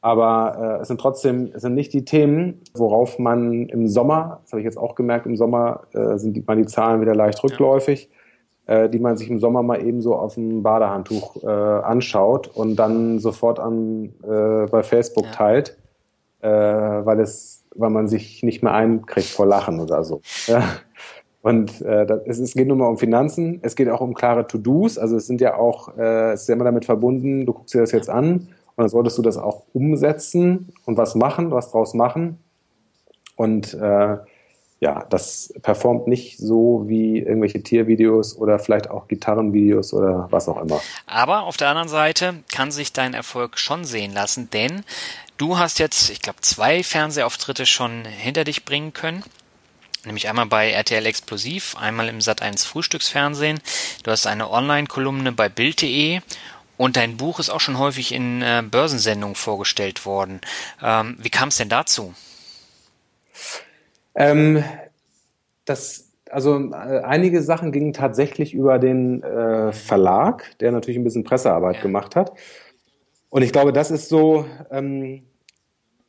Aber äh, es sind trotzdem, es sind nicht die Themen, worauf man im Sommer, das habe ich jetzt auch gemerkt, im Sommer äh, sind die, man die Zahlen wieder leicht rückläufig, ja. Äh, die man sich im Sommer mal eben so auf dem Badehandtuch äh, anschaut und dann sofort an, äh, bei Facebook ja. teilt äh, weil es, weil man sich nicht mehr einkriegt vor Lachen oder so. Ja. Und äh, das, es, es geht nur mal um Finanzen, es geht auch um klare To-Dos, also es sind ja auch, äh, es ist ja immer damit verbunden, du guckst dir das jetzt an und dann solltest du das auch umsetzen und was machen, was draus machen. Und äh, ja, das performt nicht so wie irgendwelche Tiervideos oder vielleicht auch Gitarrenvideos oder was auch immer. Aber auf der anderen Seite kann sich dein Erfolg schon sehen lassen, denn Du hast jetzt, ich glaube, zwei Fernsehauftritte schon hinter dich bringen können. Nämlich einmal bei RTL Explosiv, einmal im Sat1 Frühstücksfernsehen. Du hast eine Online-Kolumne bei Bild.de und dein Buch ist auch schon häufig in äh, Börsensendungen vorgestellt worden. Ähm, wie kam es denn dazu? Ähm, das, also äh, einige Sachen gingen tatsächlich über den äh, Verlag, der natürlich ein bisschen Pressearbeit ja. gemacht hat. Und ich glaube, das ist so, ähm,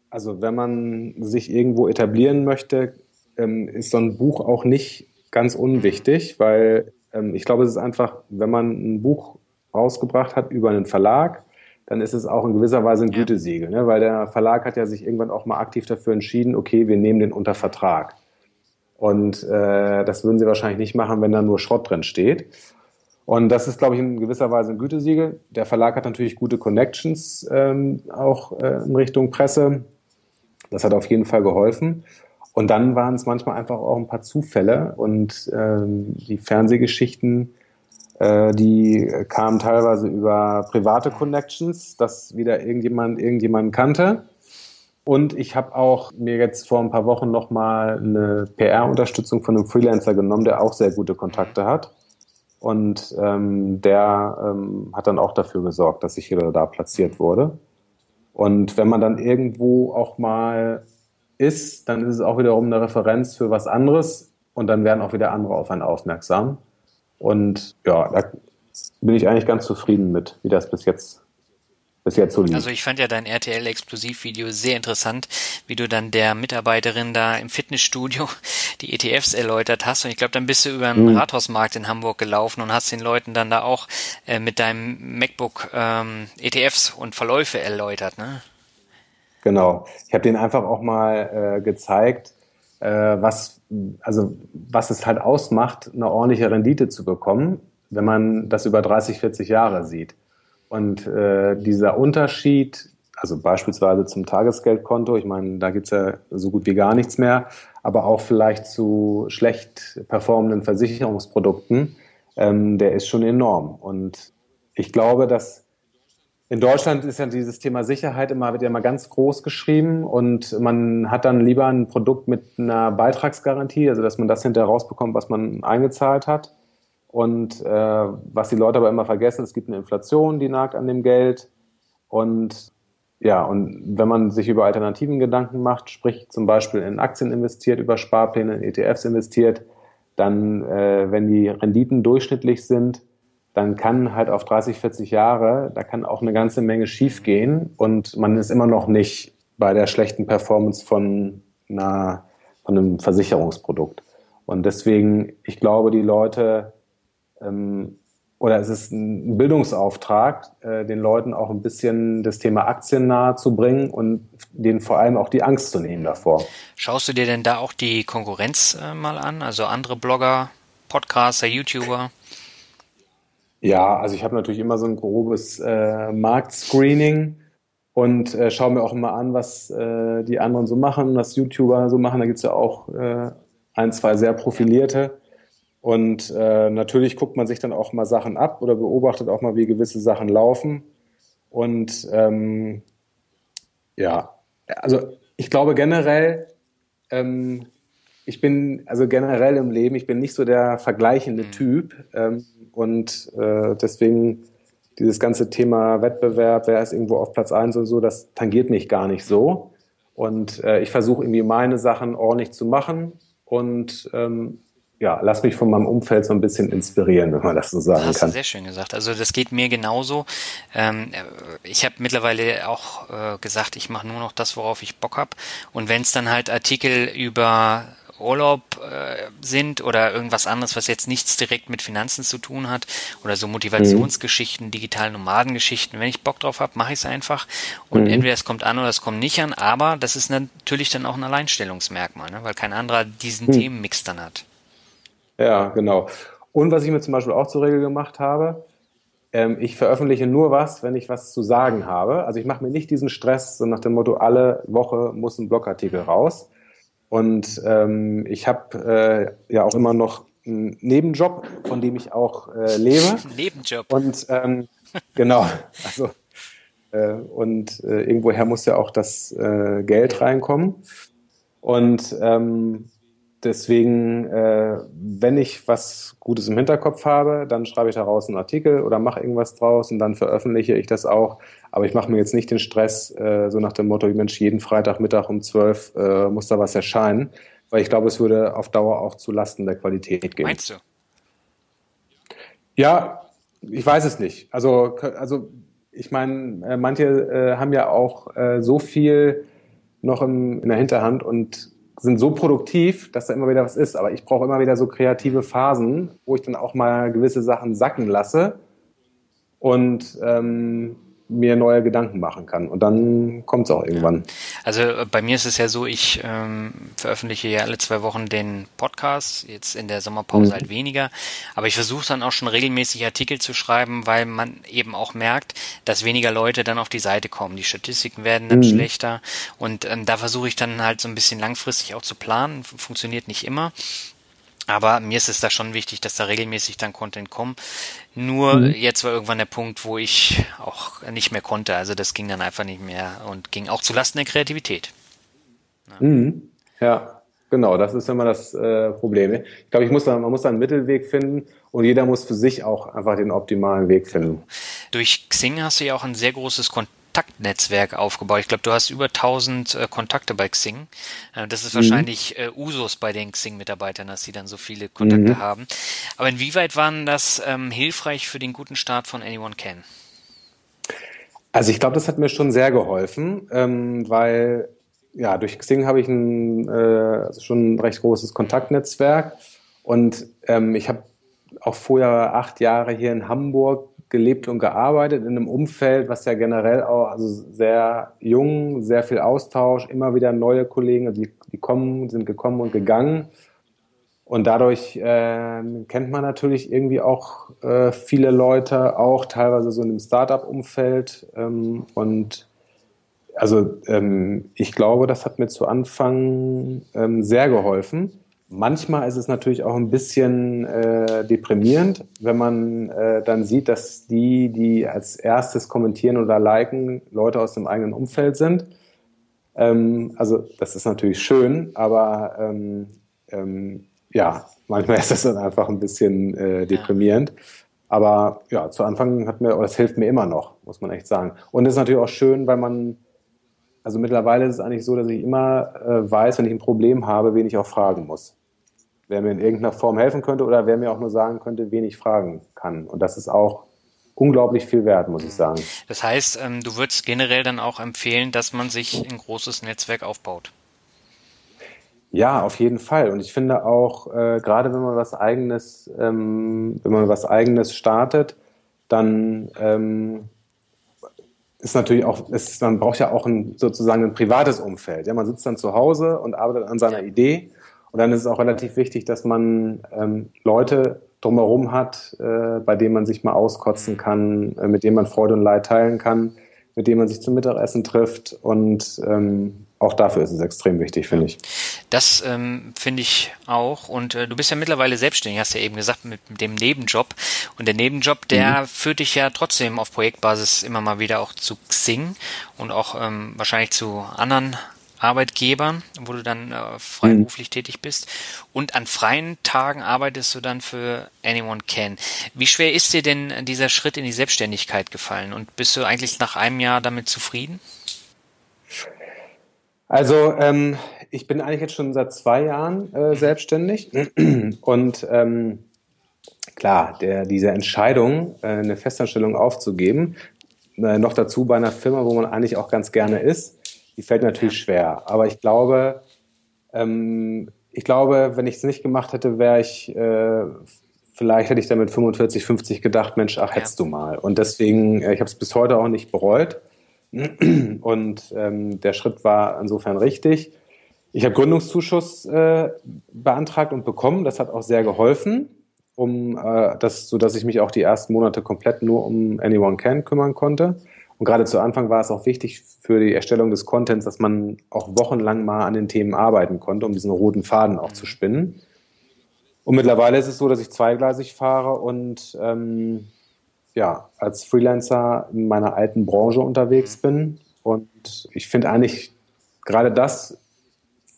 also wenn man sich irgendwo etablieren möchte, ähm, ist so ein Buch auch nicht ganz unwichtig, weil ähm, ich glaube, es ist einfach, wenn man ein Buch rausgebracht hat über einen Verlag, dann ist es auch in gewisser Weise ein Gütesiegel, ne? weil der Verlag hat ja sich irgendwann auch mal aktiv dafür entschieden, okay, wir nehmen den unter Vertrag. Und äh, das würden sie wahrscheinlich nicht machen, wenn da nur Schrott drin steht. Und das ist, glaube ich, in gewisser Weise ein Gütesiegel. Der Verlag hat natürlich gute Connections ähm, auch äh, in Richtung Presse. Das hat auf jeden Fall geholfen. Und dann waren es manchmal einfach auch ein paar Zufälle und ähm, die Fernsehgeschichten, die kamen teilweise über private Connections, dass wieder irgendjemand irgendjemanden kannte. Und ich habe auch mir jetzt vor ein paar Wochen nochmal eine PR-Unterstützung von einem Freelancer genommen, der auch sehr gute Kontakte hat. Und ähm, der ähm, hat dann auch dafür gesorgt, dass ich hier oder da platziert wurde. Und wenn man dann irgendwo auch mal ist, dann ist es auch wiederum eine Referenz für was anderes und dann werden auch wieder andere auf einen aufmerksam. Und ja, da bin ich eigentlich ganz zufrieden mit, wie das bis jetzt bis jetzt so lief. Also ich fand ja dein RTL-Explosiv-Video sehr interessant, wie du dann der Mitarbeiterin da im Fitnessstudio die ETFs erläutert hast. Und ich glaube, dann bist du über den mhm. Rathausmarkt in Hamburg gelaufen und hast den Leuten dann da auch äh, mit deinem MacBook ähm, ETFs und Verläufe erläutert, ne? Genau. Ich habe denen einfach auch mal äh, gezeigt, äh, was, also was es halt ausmacht, eine ordentliche Rendite zu bekommen, wenn man das über 30, 40 Jahre sieht. Und äh, dieser Unterschied, also beispielsweise zum Tagesgeldkonto, ich meine, da gibt's ja so gut wie gar nichts mehr, aber auch vielleicht zu schlecht performenden Versicherungsprodukten, ähm, der ist schon enorm. Und ich glaube, dass in Deutschland ist ja dieses Thema Sicherheit immer, wird ja immer ganz groß geschrieben und man hat dann lieber ein Produkt mit einer Beitragsgarantie, also dass man das hinterher rausbekommt, was man eingezahlt hat. Und äh, was die Leute aber immer vergessen, es gibt eine Inflation, die nagt an dem Geld. Und ja, und wenn man sich über Alternativen Gedanken macht, sprich zum Beispiel in Aktien investiert, über Sparpläne, in ETFs investiert, dann, äh, wenn die Renditen durchschnittlich sind, dann kann halt auf 30, 40 Jahre, da kann auch eine ganze Menge schiefgehen und man ist immer noch nicht bei der schlechten Performance von, einer, von einem Versicherungsprodukt. Und deswegen, ich glaube, die Leute ähm, oder es ist ein Bildungsauftrag, äh, den Leuten auch ein bisschen das Thema Aktien nahe zu bringen und denen vor allem auch die Angst zu nehmen davor. Schaust du dir denn da auch die Konkurrenz äh, mal an? Also andere Blogger, Podcaster, YouTuber? Ja, also ich habe natürlich immer so ein grobes äh, Marktscreening und äh, schaue mir auch immer an, was äh, die anderen so machen, was YouTuber so machen. Da gibt's ja auch äh, ein, zwei sehr profilierte. Und äh, natürlich guckt man sich dann auch mal Sachen ab oder beobachtet auch mal, wie gewisse Sachen laufen. Und ähm, ja, also ich glaube generell, ähm, ich bin also generell im Leben, ich bin nicht so der vergleichende mhm. Typ. Ähm, und äh, deswegen dieses ganze Thema Wettbewerb, wer ist irgendwo auf Platz eins und so, das tangiert mich gar nicht so. Und äh, ich versuche irgendwie meine Sachen ordentlich zu machen und ähm, ja, lass mich von meinem Umfeld so ein bisschen inspirieren, wenn man das so sagen das hast kann. Du sehr schön gesagt. Also das geht mir genauso. Ähm, ich habe mittlerweile auch äh, gesagt, ich mache nur noch das, worauf ich Bock habe. Und wenn es dann halt Artikel über Urlaub äh, sind oder irgendwas anderes, was jetzt nichts direkt mit Finanzen zu tun hat oder so Motivationsgeschichten, mhm. digitalen Nomadengeschichten. Wenn ich Bock drauf habe, mache ich es einfach und mhm. entweder es kommt an oder es kommt nicht an, aber das ist natürlich dann auch ein Alleinstellungsmerkmal, ne? weil kein anderer diesen mhm. Themenmix dann hat. Ja, genau. Und was ich mir zum Beispiel auch zur Regel gemacht habe, ähm, ich veröffentliche nur was, wenn ich was zu sagen habe. Also ich mache mir nicht diesen Stress, so nach dem Motto, alle Woche muss ein Blogartikel raus. Und ähm, ich habe äh, ja auch immer noch einen Nebenjob, von dem ich auch äh, lebe. Nebenjob. Und ähm, genau, also äh, und äh, irgendwoher muss ja auch das äh, Geld reinkommen. Und ähm, deswegen, äh, wenn ich was Gutes im Hinterkopf habe, dann schreibe ich daraus einen Artikel oder mache irgendwas draus und dann veröffentliche ich das auch. Aber ich mache mir jetzt nicht den Stress, äh, so nach dem Motto, Mensch, jeden Freitagmittag um zwölf äh, muss da was erscheinen, weil ich glaube, es würde auf Dauer auch zu Lasten der Qualität gehen. Meinst du? Ja, ich weiß es nicht. Also, also ich meine, äh, manche äh, haben ja auch äh, so viel noch im, in der Hinterhand und sind so produktiv, dass da immer wieder was ist. Aber ich brauche immer wieder so kreative Phasen, wo ich dann auch mal gewisse Sachen sacken lasse und ähm, mir neue Gedanken machen kann. Und dann kommt es auch irgendwann. Also äh, bei mir ist es ja so, ich ähm, veröffentliche ja alle zwei Wochen den Podcast, jetzt in der Sommerpause mhm. halt weniger. Aber ich versuche dann auch schon regelmäßig Artikel zu schreiben, weil man eben auch merkt, dass weniger Leute dann auf die Seite kommen. Die Statistiken werden dann mhm. schlechter. Und ähm, da versuche ich dann halt so ein bisschen langfristig auch zu planen. Funktioniert nicht immer. Aber mir ist es da schon wichtig, dass da regelmäßig dann Content kommt. Nur mhm. jetzt war irgendwann der Punkt, wo ich auch nicht mehr konnte. Also das ging dann einfach nicht mehr und ging auch zulasten der Kreativität. Ja, mhm. ja genau. Das ist immer das äh, Problem. Ich glaube, ich muss da, man muss da einen Mittelweg finden und jeder muss für sich auch einfach den optimalen Weg finden. Durch Xing hast du ja auch ein sehr großes Kontakt Kontaktnetzwerk aufgebaut. Ich glaube, du hast über 1000 äh, Kontakte bei Xing. Äh, das ist mhm. wahrscheinlich äh, Usus bei den Xing-Mitarbeitern, dass sie dann so viele Kontakte mhm. haben. Aber inwieweit waren das ähm, hilfreich für den guten Start von Anyone Can? Also ich glaube, das hat mir schon sehr geholfen, ähm, weil ja durch Xing habe ich ein äh, also schon ein recht großes Kontaktnetzwerk und ähm, ich habe auch vorher acht Jahre hier in Hamburg gelebt und gearbeitet in einem Umfeld, was ja generell auch also sehr jung, sehr viel Austausch, immer wieder neue Kollegen, also die, die kommen, sind gekommen und gegangen. Und dadurch äh, kennt man natürlich irgendwie auch äh, viele Leute, auch teilweise so in einem Startup-Umfeld. Ähm, und also ähm, ich glaube, das hat mir zu Anfang ähm, sehr geholfen. Manchmal ist es natürlich auch ein bisschen äh, deprimierend, wenn man äh, dann sieht, dass die, die als erstes kommentieren oder liken, Leute aus dem eigenen Umfeld sind. Ähm, also das ist natürlich schön, aber ähm, ähm, ja, manchmal ist das dann einfach ein bisschen äh, deprimierend. Aber ja, zu Anfang hat mir, oder es hilft mir immer noch, muss man echt sagen. Und es ist natürlich auch schön, weil man Also mittlerweile ist es eigentlich so, dass ich immer äh, weiß, wenn ich ein Problem habe, wen ich auch fragen muss. Wer mir in irgendeiner Form helfen könnte oder wer mir auch nur sagen könnte, wen ich fragen kann. Und das ist auch unglaublich viel wert, muss ich sagen. Das heißt, ähm, du würdest generell dann auch empfehlen, dass man sich ein großes Netzwerk aufbaut. Ja, auf jeden Fall. Und ich finde auch, äh, gerade wenn man was eigenes, ähm, wenn man was eigenes startet, dann ähm, ist natürlich auch, ist, man braucht ja auch ein, sozusagen ein privates Umfeld. Ja, man sitzt dann zu Hause und arbeitet an seiner Idee. Und dann ist es auch relativ wichtig, dass man ähm, Leute drumherum hat, äh, bei denen man sich mal auskotzen kann, äh, mit denen man Freude und Leid teilen kann, mit denen man sich zum Mittagessen trifft. Und ähm, auch dafür ist es extrem wichtig, finde ich. Das ähm, finde ich auch. Und äh, du bist ja mittlerweile selbstständig, hast ja eben gesagt, mit, mit dem Nebenjob. Und der Nebenjob, der mhm. führt dich ja trotzdem auf Projektbasis immer mal wieder auch zu Xing und auch ähm, wahrscheinlich zu anderen Arbeitgebern, wo du dann äh, freiberuflich mhm. tätig bist. Und an freien Tagen arbeitest du dann für Anyone Can. Wie schwer ist dir denn dieser Schritt in die Selbstständigkeit gefallen? Und bist du eigentlich nach einem Jahr damit zufrieden? Also ähm, ich bin eigentlich jetzt schon seit zwei Jahren äh, selbstständig und ähm, klar, der, diese Entscheidung, äh, eine Festanstellung aufzugeben, äh, noch dazu bei einer Firma, wo man eigentlich auch ganz gerne ist, die fällt natürlich schwer. Aber ich glaube, ähm, ich glaube, wenn ich es nicht gemacht hätte, wäre ich, äh, vielleicht hätte ich damit 45, 50 gedacht, Mensch, ach, hättest ja. du mal. Und deswegen, äh, ich habe es bis heute auch nicht bereut. Und ähm, der Schritt war insofern richtig. Ich habe Gründungszuschuss äh, beantragt und bekommen. Das hat auch sehr geholfen, um äh, das, so dass ich mich auch die ersten Monate komplett nur um Anyone Can kümmern konnte. Und gerade zu Anfang war es auch wichtig für die Erstellung des Contents, dass man auch wochenlang mal an den Themen arbeiten konnte, um diesen roten Faden auch zu spinnen. Und mittlerweile ist es so, dass ich zweigleisig fahre und ähm, ja, als Freelancer in meiner alten Branche unterwegs bin. Und ich finde eigentlich, gerade das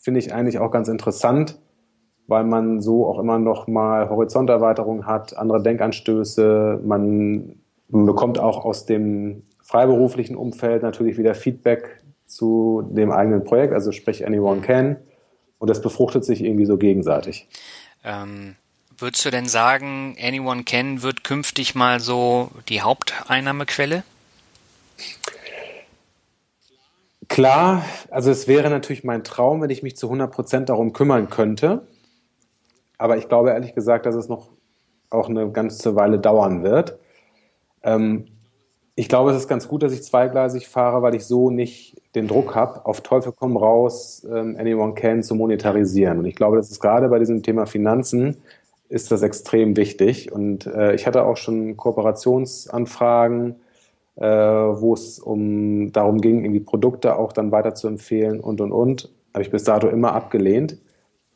finde ich eigentlich auch ganz interessant, weil man so auch immer noch mal Horizonterweiterung hat, andere Denkanstöße. Man, man bekommt auch aus dem freiberuflichen Umfeld natürlich wieder Feedback zu dem eigenen Projekt, also sprich Anyone Can. Und das befruchtet sich irgendwie so gegenseitig. Ähm, würdest du denn sagen, Anyone Can wird künftig mal so die Haupteinnahmequelle? Klar, also es wäre natürlich mein Traum, wenn ich mich zu 100 Prozent darum kümmern könnte. Aber ich glaube ehrlich gesagt, dass es noch auch eine ganze Weile dauern wird. Ähm, ich glaube, es ist ganz gut, dass ich zweigleisig fahre, weil ich so nicht den Druck habe, auf Teufel komm raus, ähm, Anyone Can zu monetarisieren. Und ich glaube, das ist gerade bei diesem Thema Finanzen ist das extrem wichtig. Und äh, ich hatte auch schon Kooperationsanfragen, äh, wo es um darum ging, irgendwie Produkte auch dann weiter zu empfehlen und und und. Habe ich bis dato immer abgelehnt,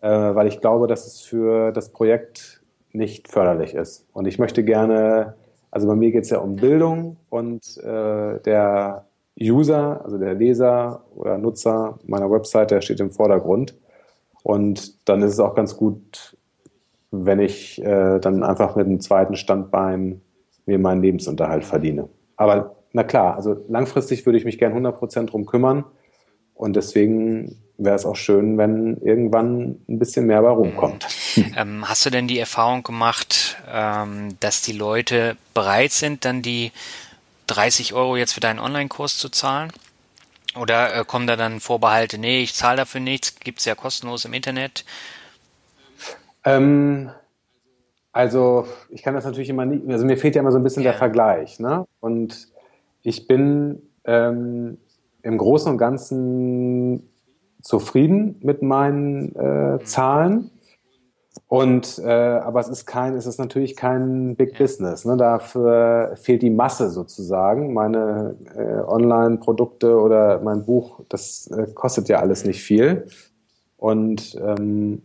äh, weil ich glaube, dass es für das Projekt nicht förderlich ist. Und ich möchte gerne also bei mir geht es ja um Bildung und äh, der User, also der Leser oder Nutzer meiner Website, der steht im Vordergrund. Und dann ist es auch ganz gut, wenn ich äh, dann einfach mit einem zweiten Standbein mir meinen Lebensunterhalt verdiene. Aber na klar, also langfristig würde ich mich gern 100% drum kümmern. Und deswegen wäre es auch schön, wenn irgendwann ein bisschen mehr bei rumkommt. Ähm, hast du denn die Erfahrung gemacht, ähm, dass die Leute bereit sind, dann die 30 Euro jetzt für deinen Online-Kurs zu zahlen? Oder äh, kommen da dann Vorbehalte, nee, ich zahle dafür nichts, gibt es ja kostenlos im Internet? Ähm, also ich kann das natürlich immer nicht, also mir fehlt ja immer so ein bisschen ja. der Vergleich. Ne? Und ich bin ähm, im Großen und Ganzen zufrieden mit meinen äh, Zahlen. Und äh, aber es ist kein, es ist natürlich kein Big Business. Ne? Dafür fehlt die Masse sozusagen. Meine äh, Online-Produkte oder mein Buch, das äh, kostet ja alles nicht viel. Und ähm,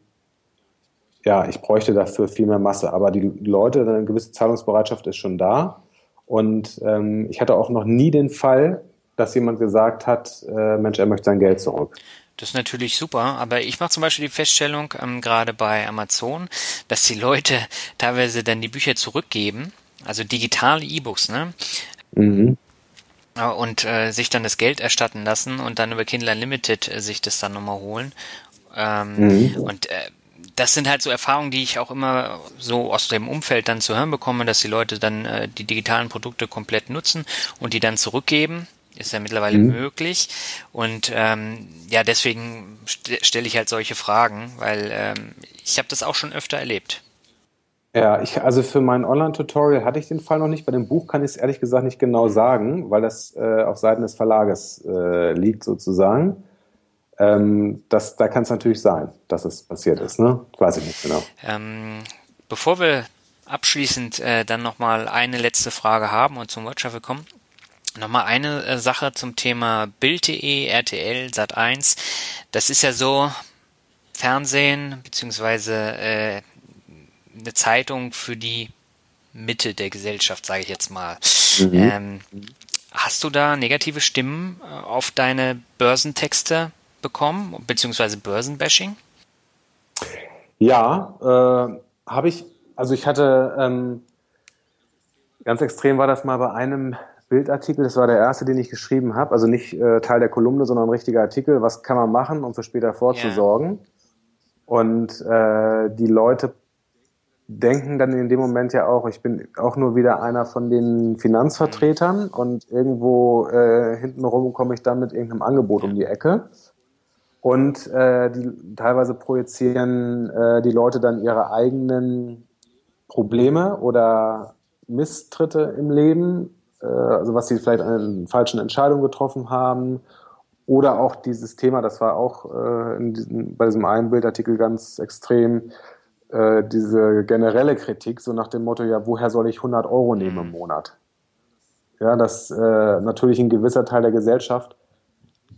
ja, ich bräuchte dafür viel mehr Masse. Aber die Leute, eine gewisse Zahlungsbereitschaft ist schon da. Und ähm, ich hatte auch noch nie den Fall, dass jemand gesagt hat, äh, Mensch, er möchte sein Geld zurück. Das ist natürlich super, aber ich mache zum Beispiel die Feststellung, ähm, gerade bei Amazon, dass die Leute teilweise dann die Bücher zurückgeben, also digitale E-Books, ne? Mhm. und äh, sich dann das Geld erstatten lassen und dann über Kindle Unlimited äh, sich das dann nochmal holen. Ähm, mhm. Und äh, das sind halt so Erfahrungen, die ich auch immer so aus dem Umfeld dann zu hören bekomme, dass die Leute dann äh, die digitalen Produkte komplett nutzen und die dann zurückgeben. Ist ja mittlerweile mhm. möglich. Und ähm, ja, deswegen st stelle ich halt solche Fragen, weil ähm, ich habe das auch schon öfter erlebt. Ja, ich, also für mein Online-Tutorial hatte ich den Fall noch nicht. Bei dem Buch kann ich es ehrlich gesagt nicht genau sagen, weil das äh, auf Seiten des Verlages äh, liegt sozusagen. Ähm, das, da kann es natürlich sein, dass es passiert ist. Ne? Weiß ich nicht genau. Ähm, bevor wir abschließend äh, dann nochmal eine letzte Frage haben und zum Workshop kommen, Nochmal eine äh, Sache zum Thema Bild.de, RTL, Sat1. Das ist ja so Fernsehen beziehungsweise äh, eine Zeitung für die Mitte der Gesellschaft, sage ich jetzt mal. Mhm. Ähm, hast du da negative Stimmen äh, auf deine Börsentexte bekommen, beziehungsweise Börsenbashing? Ja, äh, habe ich. Also ich hatte ähm, ganz extrem war das mal bei einem Bildartikel. Das war der erste, den ich geschrieben habe. Also nicht äh, Teil der Kolumne, sondern ein richtiger Artikel. Was kann man machen, um für später vorzusorgen? Yeah. Und äh, die Leute denken dann in dem Moment ja auch, ich bin auch nur wieder einer von den Finanzvertretern und irgendwo äh, hintenrum komme ich dann mit irgendeinem Angebot um die Ecke. Und äh, die teilweise projizieren äh, die Leute dann ihre eigenen Probleme oder Misstritte im Leben, äh, also was sie vielleicht an falschen Entscheidungen getroffen haben. Oder auch dieses Thema, das war auch äh, in diesem, bei diesem einen Bildartikel ganz extrem, äh, diese generelle Kritik, so nach dem Motto, ja, woher soll ich 100 Euro nehmen im Monat? Ja, dass äh, natürlich ein gewisser Teil der Gesellschaft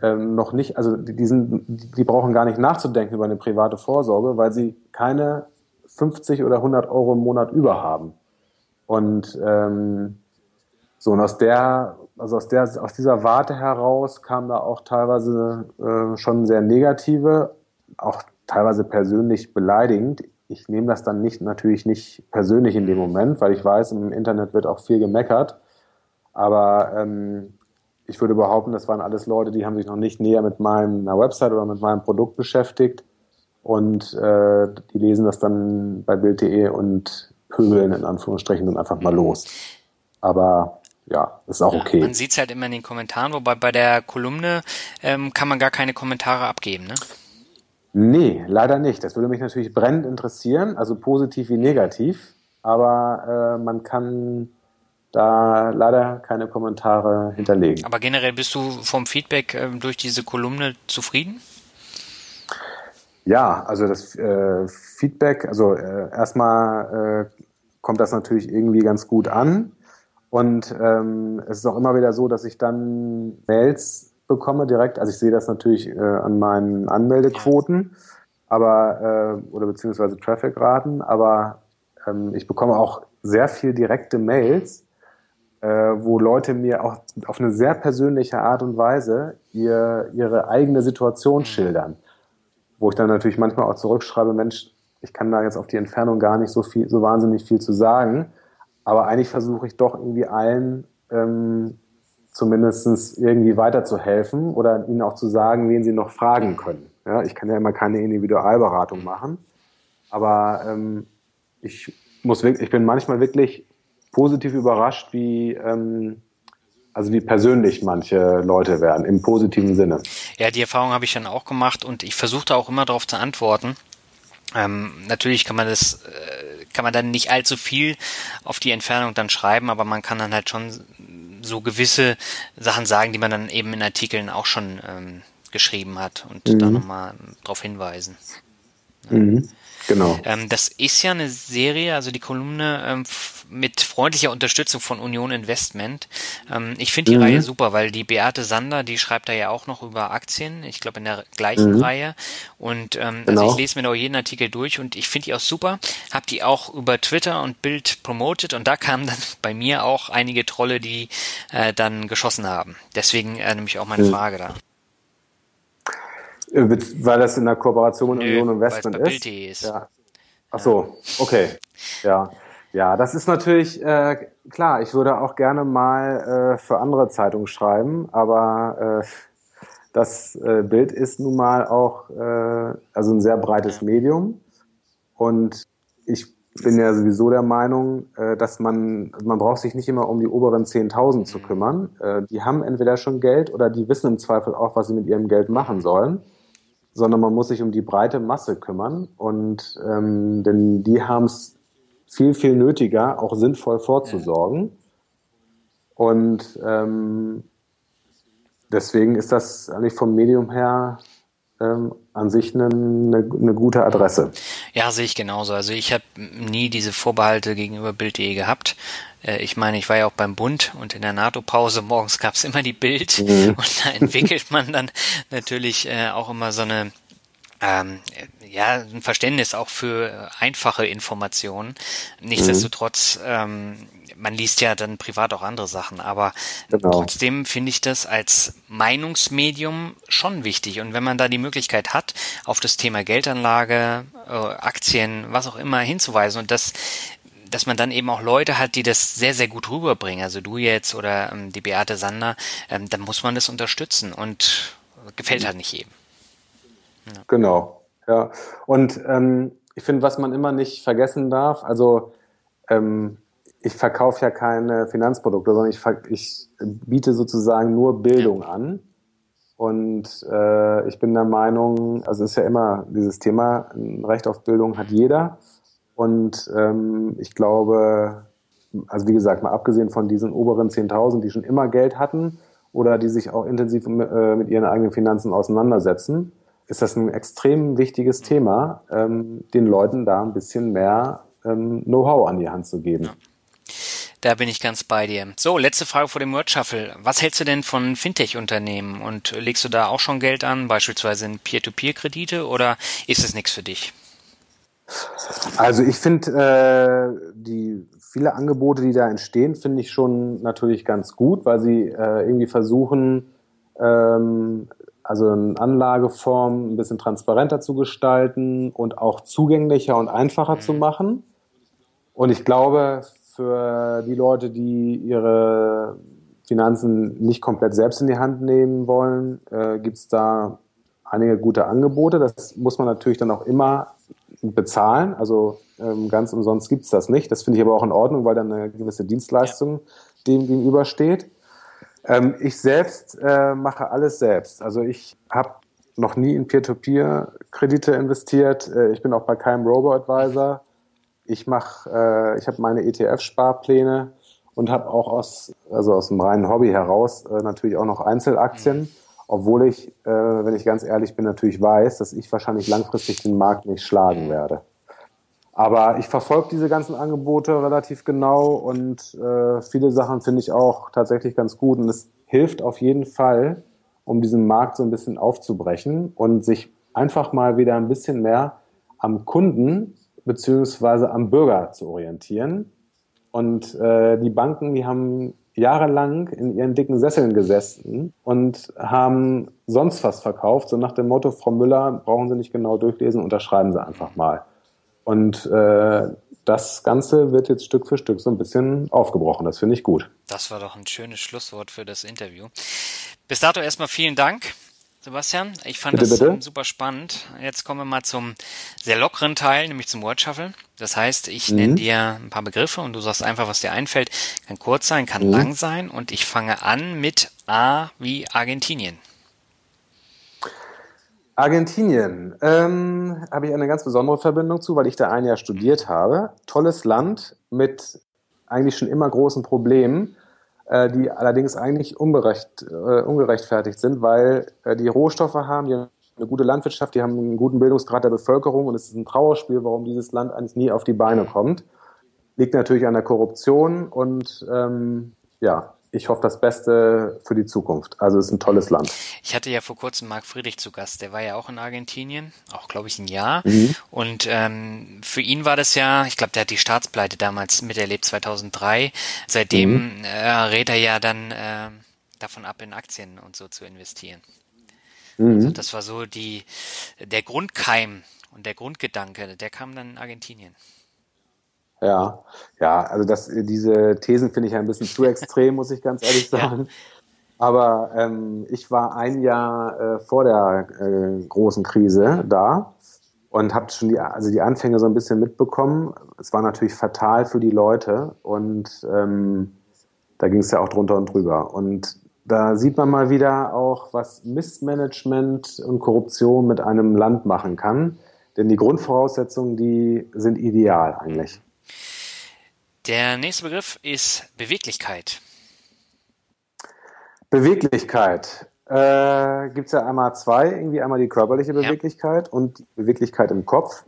äh, noch nicht, also die, sind, die brauchen gar nicht nachzudenken über eine private Vorsorge, weil sie keine 50 oder 100 Euro im Monat über haben. Und ähm, so, und aus der, also aus der, aus dieser Warte heraus kam da auch teilweise äh, schon sehr negative, auch teilweise persönlich beleidigend ich nehme das dann nicht natürlich nicht persönlich in dem Moment, weil ich weiß, im Internet wird auch viel gemeckert. Aber ähm, ich würde behaupten, das waren alles Leute, die haben sich noch nicht näher mit meiner Website oder mit meinem Produkt beschäftigt und äh, die lesen das dann bei Bild.de und pöbeln in Anführungsstrichen dann einfach mal los. Aber ja, ist auch okay. man sieht es halt immer in den Kommentaren, wobei bei der Kolumne ähm, kann man gar keine Kommentare abgeben, ne? Nee, leider nicht. Das würde mich natürlich brennend interessieren, also positiv wie negativ. Aber äh, man kann da leider keine Kommentare hinterlegen. Aber generell bist du vom Feedback äh, durch diese Kolumne zufrieden? Ja, also das äh, Feedback, also äh, erstmal äh, kommt das natürlich irgendwie ganz gut an. Und ähm, es ist auch immer wieder so, dass ich dann Mails bekomme direkt. Also ich sehe das natürlich äh, an meinen Anmeldequoten, aber äh, oder beziehungsweise Traffic-Raten, aber ähm, ich bekomme auch sehr viel direkte Mails, äh, wo Leute mir auch auf eine sehr persönliche Art und Weise ihr, ihre eigene Situation mhm. schildern. Wo ich dann natürlich manchmal auch zurückschreibe, Mensch, ich kann da jetzt auf die Entfernung gar nicht so viel, so wahnsinnig viel zu sagen. Aber eigentlich versuche ich doch irgendwie allen ähm, zumindest irgendwie weiterzuhelfen oder ihnen auch zu sagen, wen sie noch fragen können. Ja, ich kann ja immer keine Individualberatung machen, aber ähm, ich muss wirklich, ich bin manchmal wirklich positiv überrascht, wie ähm, also wie persönlich manche Leute werden im positiven Sinne. Ja, die Erfahrung habe ich dann auch gemacht und ich versuchte auch immer darauf zu antworten. Ähm, natürlich kann man das, äh, kann man dann nicht allzu viel auf die Entfernung dann schreiben, aber man kann dann halt schon so gewisse Sachen sagen, die man dann eben in Artikeln auch schon ähm, geschrieben hat und mhm. da nochmal darauf hinweisen. Ja. Mhm. Genau. Ähm, das ist ja eine Serie, also die Kolumne ähm, mit freundlicher Unterstützung von Union Investment. Ähm, ich finde die mhm. Reihe super, weil die Beate Sander, die schreibt da ja auch noch über Aktien, ich glaube in der gleichen mhm. Reihe. Und ähm, genau. also ich lese mir da jeden Artikel durch und ich finde die auch super. Hab die auch über Twitter und Bild promotet und da kamen dann bei mir auch einige Trolle, die äh, dann geschossen haben. Deswegen äh, nämlich auch meine mhm. Frage da. Äh, weil das in der Kooperation mit Union Investment ist? ist. Ja. Ach so, okay. Ja. Ja, das ist natürlich äh, klar. Ich würde auch gerne mal äh, für andere Zeitungen schreiben, aber äh, das äh, Bild ist nun mal auch äh, also ein sehr breites Medium und ich bin ja sowieso der Meinung, äh, dass man man braucht sich nicht immer um die oberen 10.000 zu kümmern. Äh, die haben entweder schon Geld oder die wissen im Zweifel auch, was sie mit ihrem Geld machen sollen sondern man muss sich um die breite Masse kümmern und ähm, denn die haben es viel, viel nötiger, auch sinnvoll vorzusorgen. Und ähm, deswegen ist das eigentlich vom Medium her ähm, an sich eine, eine, eine, gute Adresse. Ja, sehe ich genauso. Also ich habe nie diese Vorbehalte gegenüber Bild.de gehabt. Äh, ich meine, ich war ja auch beim Bund und in der NATO-Pause morgens gab es immer die Bild mhm. und da entwickelt man dann natürlich äh, auch immer so eine ähm, ja, ein Verständnis auch für einfache Informationen. Nichtsdestotrotz, mhm. ähm, man liest ja dann privat auch andere Sachen, aber genau. trotzdem finde ich das als Meinungsmedium schon wichtig. Und wenn man da die Möglichkeit hat, auf das Thema Geldanlage, äh, Aktien, was auch immer hinzuweisen und das dass man dann eben auch Leute hat, die das sehr, sehr gut rüberbringen, also du jetzt oder ähm, die Beate Sander, ähm, dann muss man das unterstützen und gefällt halt nicht jedem. Ja. Genau, ja. Und ähm, ich finde, was man immer nicht vergessen darf, also ähm, ich verkaufe ja keine Finanzprodukte, sondern ich, ich biete sozusagen nur Bildung an. Und äh, ich bin der Meinung, also es ist ja immer dieses Thema, ein Recht auf Bildung hat jeder. Und ähm, ich glaube, also wie gesagt, mal abgesehen von diesen oberen 10.000, die schon immer Geld hatten oder die sich auch intensiv mit, äh, mit ihren eigenen Finanzen auseinandersetzen, ist das ein extrem wichtiges Thema, ähm, den Leuten da ein bisschen mehr ähm, Know-how an die Hand zu geben. Ja. Da bin ich ganz bei dir. So, letzte Frage vor dem Word Shuffle. Was hältst du denn von Fintech-Unternehmen und legst du da auch schon Geld an, beispielsweise in Peer-to-Peer-Kredite oder ist es nichts für dich? Also ich finde äh, die viele Angebote, die da entstehen, finde ich schon natürlich ganz gut, weil sie äh, irgendwie versuchen, ähm, also eine Anlageform ein bisschen transparenter zu gestalten und auch zugänglicher und einfacher zu machen. Und ich glaube, für die Leute, die ihre Finanzen nicht komplett selbst in die Hand nehmen wollen, äh, gibt es da einige gute Angebote. Das muss man natürlich dann auch immer bezahlen. Also ähm, ganz umsonst gibt es das nicht. Das finde ich aber auch in Ordnung, weil dann eine gewisse Dienstleistung dem gegenübersteht. Ähm, ich selbst äh, mache alles selbst. Also ich habe noch nie in Peer-to-Peer-Kredite investiert. Äh, ich bin auch bei keinem Robo-Advisor. Ich mache, äh, ich habe meine ETF-Sparpläne und habe auch aus, also aus dem reinen Hobby heraus äh, natürlich auch noch Einzelaktien, obwohl ich, äh, wenn ich ganz ehrlich bin, natürlich weiß, dass ich wahrscheinlich langfristig den Markt nicht schlagen werde. Aber ich verfolge diese ganzen Angebote relativ genau und äh, viele Sachen finde ich auch tatsächlich ganz gut. Und es hilft auf jeden Fall, um diesen Markt so ein bisschen aufzubrechen und sich einfach mal wieder ein bisschen mehr am Kunden beziehungsweise am Bürger zu orientieren. Und äh, die Banken, die haben jahrelang in ihren dicken Sesseln gesessen und haben sonst was verkauft, so nach dem Motto, Frau Müller, brauchen Sie nicht genau durchlesen, unterschreiben Sie einfach mal. Und äh, das Ganze wird jetzt Stück für Stück so ein bisschen aufgebrochen. Das finde ich gut. Das war doch ein schönes Schlusswort für das Interview. Bis dato erstmal vielen Dank. Sebastian, ich fand bitte, das bitte? super spannend. Jetzt kommen wir mal zum sehr lockeren Teil, nämlich zum Word Shuffle. Das heißt, ich mhm. nenne dir ein paar Begriffe und du sagst einfach, was dir einfällt. Kann kurz sein, kann mhm. lang sein und ich fange an mit A wie Argentinien. Argentinien ähm, habe ich eine ganz besondere Verbindung zu, weil ich da ein Jahr studiert habe. Tolles Land mit eigentlich schon immer großen Problemen, die allerdings eigentlich unberecht, äh, ungerechtfertigt sind, weil äh, die Rohstoffe haben, die haben eine gute Landwirtschaft, die haben einen guten Bildungsgrad der Bevölkerung und es ist ein Trauerspiel, warum dieses Land eigentlich nie auf die Beine kommt. Liegt natürlich an der Korruption und ähm, ja, ich hoffe das Beste für die Zukunft. Also es ist ein tolles Land. Ich hatte ja vor kurzem Marc Friedrich zu Gast, der war ja auch in Argentinien, auch glaube ich ein Jahr. Mhm. Und ähm, für ihn war das ja, ich glaube, der hat die Staatspleite damals miterlebt, 2003. Seitdem mhm. äh, rät er ja dann äh, davon ab, in Aktien und so zu investieren. Mhm. Also das war so die der Grundkeim und der Grundgedanke, der kam dann in Argentinien. Ja, ja, also das, diese Thesen finde ich ein bisschen zu extrem, muss ich ganz ehrlich sagen. Aber ähm, ich war ein Jahr äh, vor der äh, großen Krise da und habe schon die, also die Anfänge so ein bisschen mitbekommen. Es war natürlich fatal für die Leute und ähm, da ging es ja auch drunter und drüber. Und da sieht man mal wieder auch, was Missmanagement und Korruption mit einem Land machen kann. Denn die Grundvoraussetzungen, die sind ideal eigentlich. Der nächste Begriff ist Beweglichkeit. Beweglichkeit. Äh, Gibt es ja einmal zwei, irgendwie einmal die körperliche Beweglichkeit ja. und die Beweglichkeit im Kopf.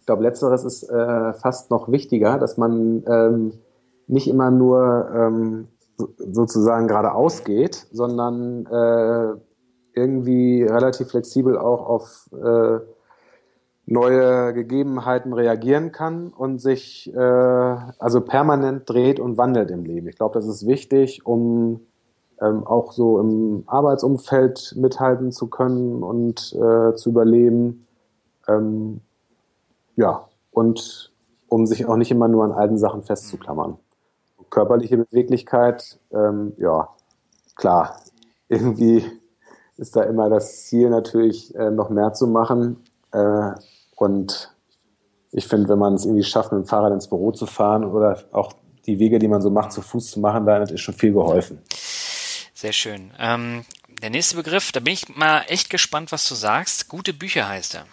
Ich glaube, letzteres ist äh, fast noch wichtiger, dass man ähm, nicht immer nur ähm, sozusagen geradeaus geht, sondern äh, irgendwie relativ flexibel auch auf äh, neue Gegebenheiten reagieren kann und sich äh, also permanent dreht und wandelt im Leben. Ich glaube, das ist wichtig, um ähm, auch so im Arbeitsumfeld mithalten zu können und äh, zu überleben. Ähm, ja, und um sich auch nicht immer nur an alten Sachen festzuklammern. Körperliche Beweglichkeit, ähm, ja, klar, irgendwie ist da immer das Ziel natürlich äh, noch mehr zu machen. Äh, und ich finde, wenn man es irgendwie schafft, mit dem Fahrrad ins Büro zu fahren oder auch die Wege, die man so macht, zu Fuß zu machen, damit ist schon viel geholfen. Sehr schön. Ähm, der nächste Begriff, da bin ich mal echt gespannt, was du sagst. Gute Bücher heißt er.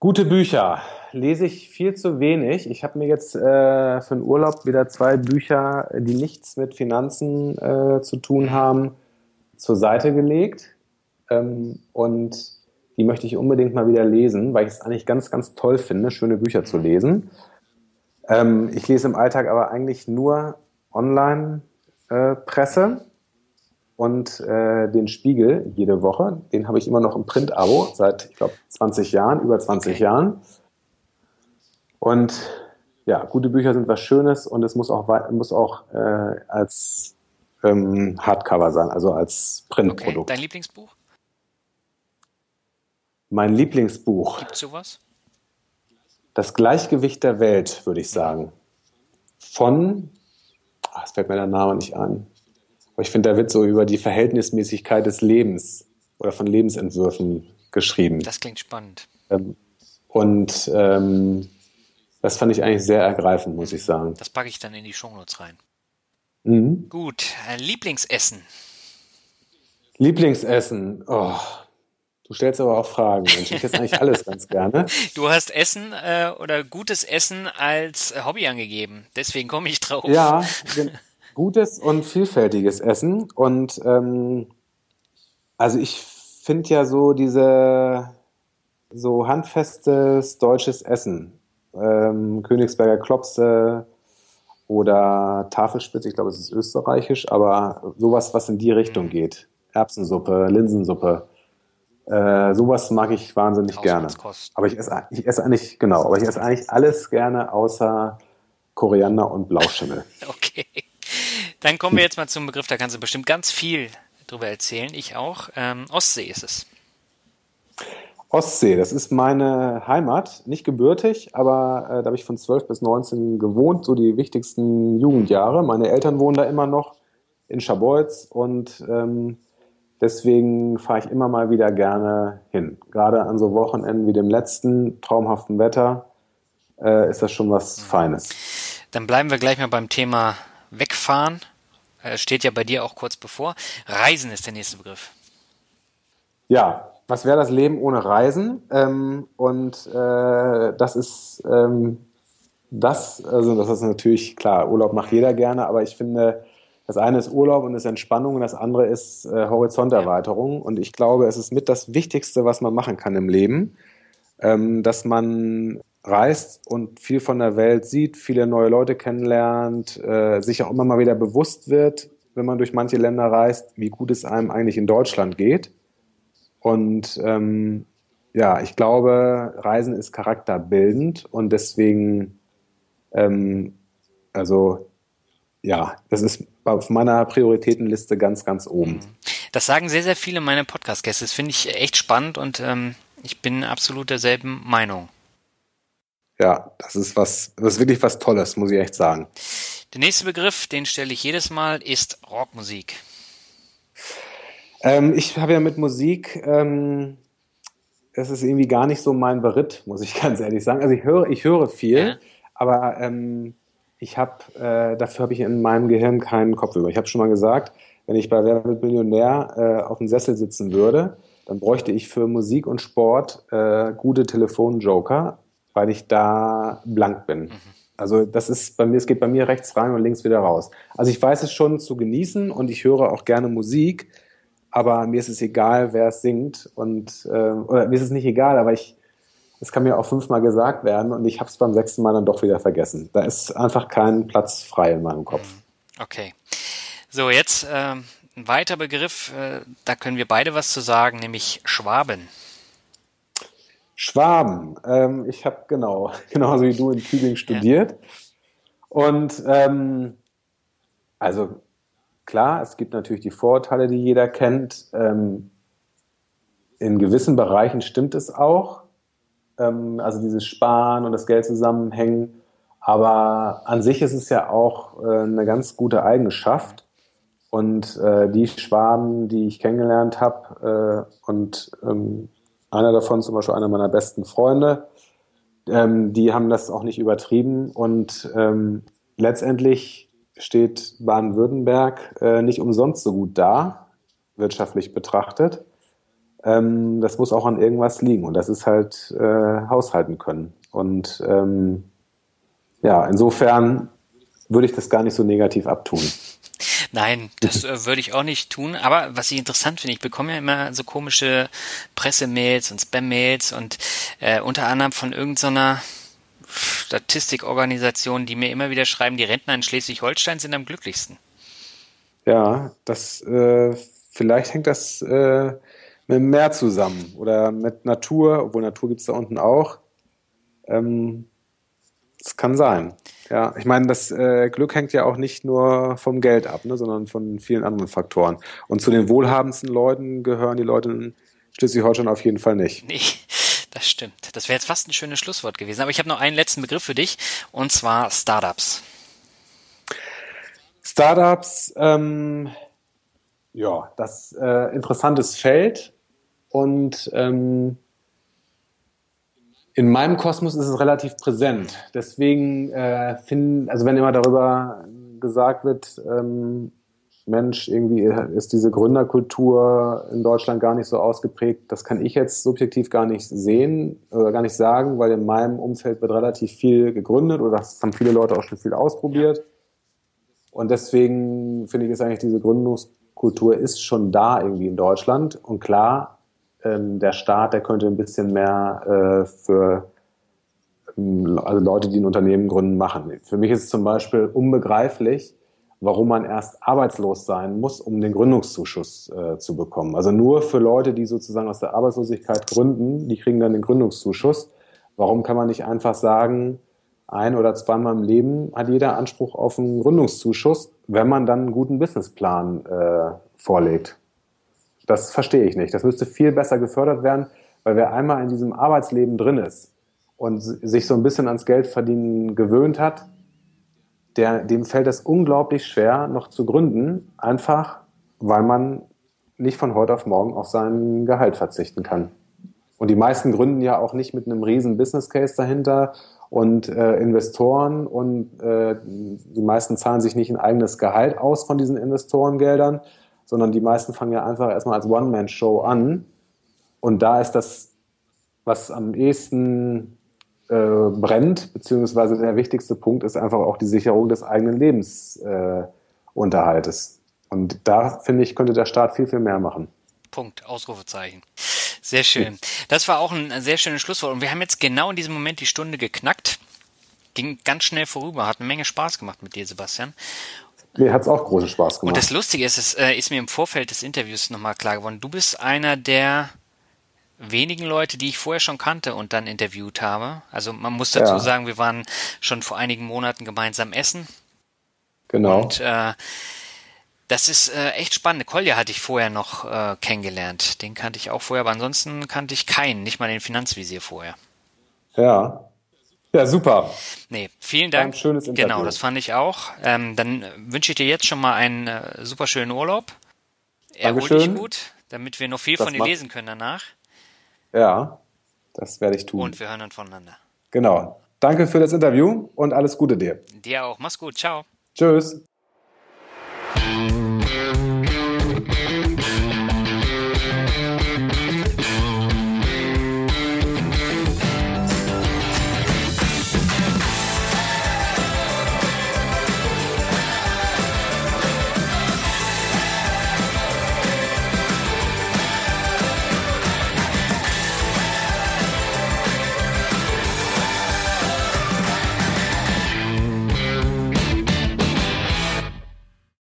Gute Bücher lese ich viel zu wenig. Ich habe mir jetzt äh, für den Urlaub wieder zwei Bücher, die nichts mit Finanzen äh, zu tun haben, zur Seite gelegt. Ähm, und die möchte ich unbedingt mal wieder lesen, weil ich es eigentlich ganz, ganz toll finde, schöne Bücher zu lesen. Ähm, ich lese im Alltag aber eigentlich nur Online-Presse äh, und äh, den Spiegel jede Woche. Den habe ich immer noch im Print-Abo seit, ich glaube, 20 Jahren, über 20 okay. Jahren. Und ja, gute Bücher sind was Schönes und es muss auch, muss auch äh, als ähm, Hardcover sein, also als Printprodukt. Okay. Dein Lieblingsbuch? Mein Lieblingsbuch. Gibt sowas? Das Gleichgewicht der Welt, würde ich sagen. Von, ach, es fällt mir der Name nicht ein. Aber ich finde, da wird so über die Verhältnismäßigkeit des Lebens oder von Lebensentwürfen geschrieben. Das klingt spannend. Ähm, und ähm, das fand ich eigentlich sehr ergreifend, muss ich sagen. Das packe ich dann in die Shownotes rein. Mhm. Gut, Lieblingsessen. Lieblingsessen. Oh, Du stellst aber auch Fragen, Mensch. Ich esse eigentlich alles ganz gerne. Du hast Essen äh, oder gutes Essen als Hobby angegeben. Deswegen komme ich drauf. Ja, gutes und vielfältiges Essen. Und ähm, also ich finde ja so diese so handfestes deutsches Essen. Ähm, Königsberger Klopse oder Tafelspitze, ich glaube, es ist österreichisch, aber sowas, was in die Richtung mhm. geht. Erbsensuppe, Linsensuppe äh, sowas mag ich wahnsinnig gerne. Aber ich esse, ich esse eigentlich, genau, aber ich esse eigentlich alles gerne außer Koriander und Blauschimmel. okay. Dann kommen wir jetzt mal zum Begriff, da kannst du bestimmt ganz viel drüber erzählen. Ich auch. Ähm, Ostsee ist es. Ostsee, das ist meine Heimat, nicht gebürtig, aber äh, da habe ich von 12 bis 19 gewohnt, so die wichtigsten Jugendjahre. Meine Eltern wohnen da immer noch in Scharbeutz und ähm, Deswegen fahre ich immer mal wieder gerne hin. Gerade an so Wochenenden wie dem letzten, traumhaften Wetter, äh, ist das schon was Feines. Dann bleiben wir gleich mal beim Thema Wegfahren. Äh, steht ja bei dir auch kurz bevor. Reisen ist der nächste Begriff. Ja, was wäre das Leben ohne Reisen? Ähm, und äh, das ist ähm, das, also das ist natürlich klar, Urlaub macht jeder gerne, aber ich finde, das eine ist Urlaub und ist Entspannung und das andere ist äh, Horizonterweiterung. Und ich glaube, es ist mit das Wichtigste, was man machen kann im Leben, ähm, dass man reist und viel von der Welt sieht, viele neue Leute kennenlernt, äh, sich auch immer mal wieder bewusst wird, wenn man durch manche Länder reist, wie gut es einem eigentlich in Deutschland geht. Und ähm, ja, ich glaube, Reisen ist charakterbildend und deswegen, ähm, also ja, das ist auf meiner Prioritätenliste ganz, ganz oben. Mhm. Das sagen sehr, sehr viele meiner Podcast-Gäste. Das finde ich echt spannend und ähm, ich bin absolut derselben Meinung. ja, das ist was, das ist wirklich was Tolles, muss ich echt sagen. Der nächste Begriff, den stelle ich jedes Mal, ist Rockmusik. Ähm, ich habe ja mit Musik, ähm, das ist irgendwie gar nicht so mein Beritt, muss ich ganz ehrlich sagen. Also ich höre, ich höre viel, ja. aber ähm, ich habe, äh, dafür habe ich in meinem Gehirn keinen Kopf über. Ich habe schon mal gesagt, wenn ich bei Wer wird Millionär äh, auf dem Sessel sitzen würde, dann bräuchte ich für Musik und Sport äh, gute Telefonjoker, weil ich da blank bin. Mhm. Also das ist bei mir, es geht bei mir rechts rein und links wieder raus. Also ich weiß es schon zu genießen und ich höre auch gerne Musik, aber mir ist es egal, wer es singt und äh, oder mir ist es nicht egal, aber ich es kann mir auch fünfmal gesagt werden und ich habe es beim sechsten Mal dann doch wieder vergessen. Da ist einfach kein Platz frei in meinem Kopf. Okay. So, jetzt äh, ein weiter Begriff, äh, da können wir beide was zu sagen, nämlich Schwaben. Schwaben. Ähm, ich habe genau, genauso wie du in Tübingen studiert. Ja. Und ähm, also klar, es gibt natürlich die Vorurteile, die jeder kennt. Ähm, in gewissen Bereichen stimmt es auch. Ähm, also dieses Sparen und das Geld zusammenhängen. Aber an sich ist es ja auch äh, eine ganz gute Eigenschaft. Und äh, die Schwaben, die ich kennengelernt habe, äh, und ähm, einer davon zum Beispiel einer meiner besten Freunde. Ähm, die haben das auch nicht übertrieben und ähm, letztendlich steht Baden-Württemberg äh, nicht umsonst so gut da, wirtschaftlich betrachtet. Ähm, das muss auch an irgendwas liegen und das ist halt äh, haushalten können. Und ähm, ja, insofern würde ich das gar nicht so negativ abtun. Nein, das äh, würde ich auch nicht tun. Aber was ich interessant finde, ich bekomme ja immer so komische Pressemails und Spam-Mails und äh, unter anderem von irgendeiner Statistikorganisation, die mir immer wieder schreiben, die Rentner in Schleswig-Holstein sind am glücklichsten. Ja, das äh, vielleicht hängt das äh, mit dem Meer zusammen oder mit Natur, obwohl Natur gibt es da unten auch. Ähm, das kann sein. Ja, ich meine, das äh, Glück hängt ja auch nicht nur vom Geld ab, ne, sondern von vielen anderen Faktoren. Und zu den wohlhabendsten Leuten gehören die Leute in Schleswig-Holstein auf jeden Fall nicht. Nee, das stimmt. Das wäre jetzt fast ein schönes Schlusswort gewesen. Aber ich habe noch einen letzten Begriff für dich, und zwar Startups. Startups, ähm, ja, das äh, interessantes Feld und ähm, in meinem Kosmos ist es relativ präsent. Deswegen äh, finden, also wenn immer darüber gesagt wird, ähm, Mensch, irgendwie ist diese Gründerkultur in Deutschland gar nicht so ausgeprägt. Das kann ich jetzt subjektiv gar nicht sehen oder gar nicht sagen, weil in meinem Umfeld wird relativ viel gegründet oder das haben viele Leute auch schon viel ausprobiert. Und deswegen finde ich, ist eigentlich diese Gründungskultur ist schon da irgendwie in Deutschland. Und klar, ähm, der Staat, der könnte ein bisschen mehr äh, für ähm, also Leute, die ein Unternehmen gründen, machen. Für mich ist es zum Beispiel unbegreiflich, warum man erst arbeitslos sein muss, um den Gründungszuschuss äh, zu bekommen. Also nur für Leute, die sozusagen aus der Arbeitslosigkeit gründen, die kriegen dann den Gründungszuschuss. Warum kann man nicht einfach sagen, ein oder zweimal im Leben hat jeder Anspruch auf einen Gründungszuschuss, wenn man dann einen guten Businessplan äh, vorlegt? Das verstehe ich nicht. Das müsste viel besser gefördert werden, weil wer einmal in diesem Arbeitsleben drin ist und sich so ein bisschen ans Geldverdienen gewöhnt hat, der, dem fällt es unglaublich schwer, noch zu gründen, einfach weil man nicht von heute auf morgen auf sein Gehalt verzichten kann. Und die meisten gründen ja auch nicht mit einem riesen Business Case dahinter und äh, Investoren und äh, die meisten zahlen sich nicht ein eigenes Gehalt aus von diesen Investorengeldern, sondern die meisten fangen ja einfach erstmal als One-Man-Show an. Und da ist das, was am ehesten äh, brennt, beziehungsweise der wichtigste Punkt ist einfach auch die Sicherung des eigenen Lebensunterhaltes. Äh, und da, finde ich, könnte der Staat viel, viel mehr machen. Punkt, Ausrufezeichen. Sehr schön. Das war auch ein sehr schönes Schlusswort. Und wir haben jetzt genau in diesem Moment die Stunde geknackt. Ging ganz schnell vorüber, hat eine Menge Spaß gemacht mit dir, Sebastian. Mir hat es auch großen Spaß gemacht. Und das Lustige ist, es äh, ist mir im Vorfeld des Interviews nochmal klar geworden, du bist einer der wenigen Leute, die ich vorher schon kannte und dann interviewt habe. Also man muss dazu ja. sagen, wir waren schon vor einigen Monaten gemeinsam essen. Genau. Und äh, das ist äh, echt spannend. Kolja hatte ich vorher noch äh, kennengelernt. Den kannte ich auch vorher, aber ansonsten kannte ich keinen, nicht mal den Finanzvisier vorher. Ja. Ja, super. Nee, vielen Dank. Ein schönes Interview. Genau, das fand ich auch. Ähm, dann wünsche ich dir jetzt schon mal einen äh, super schönen Urlaub. Erhol dich gut, damit wir noch viel Das von dir lesen können danach. Ja, das werde ich tun. Und wir hören dann voneinander. Genau. Danke für das Interview und alles Gute dir. Dir auch. Mach's gut. Ciao. Tschüss.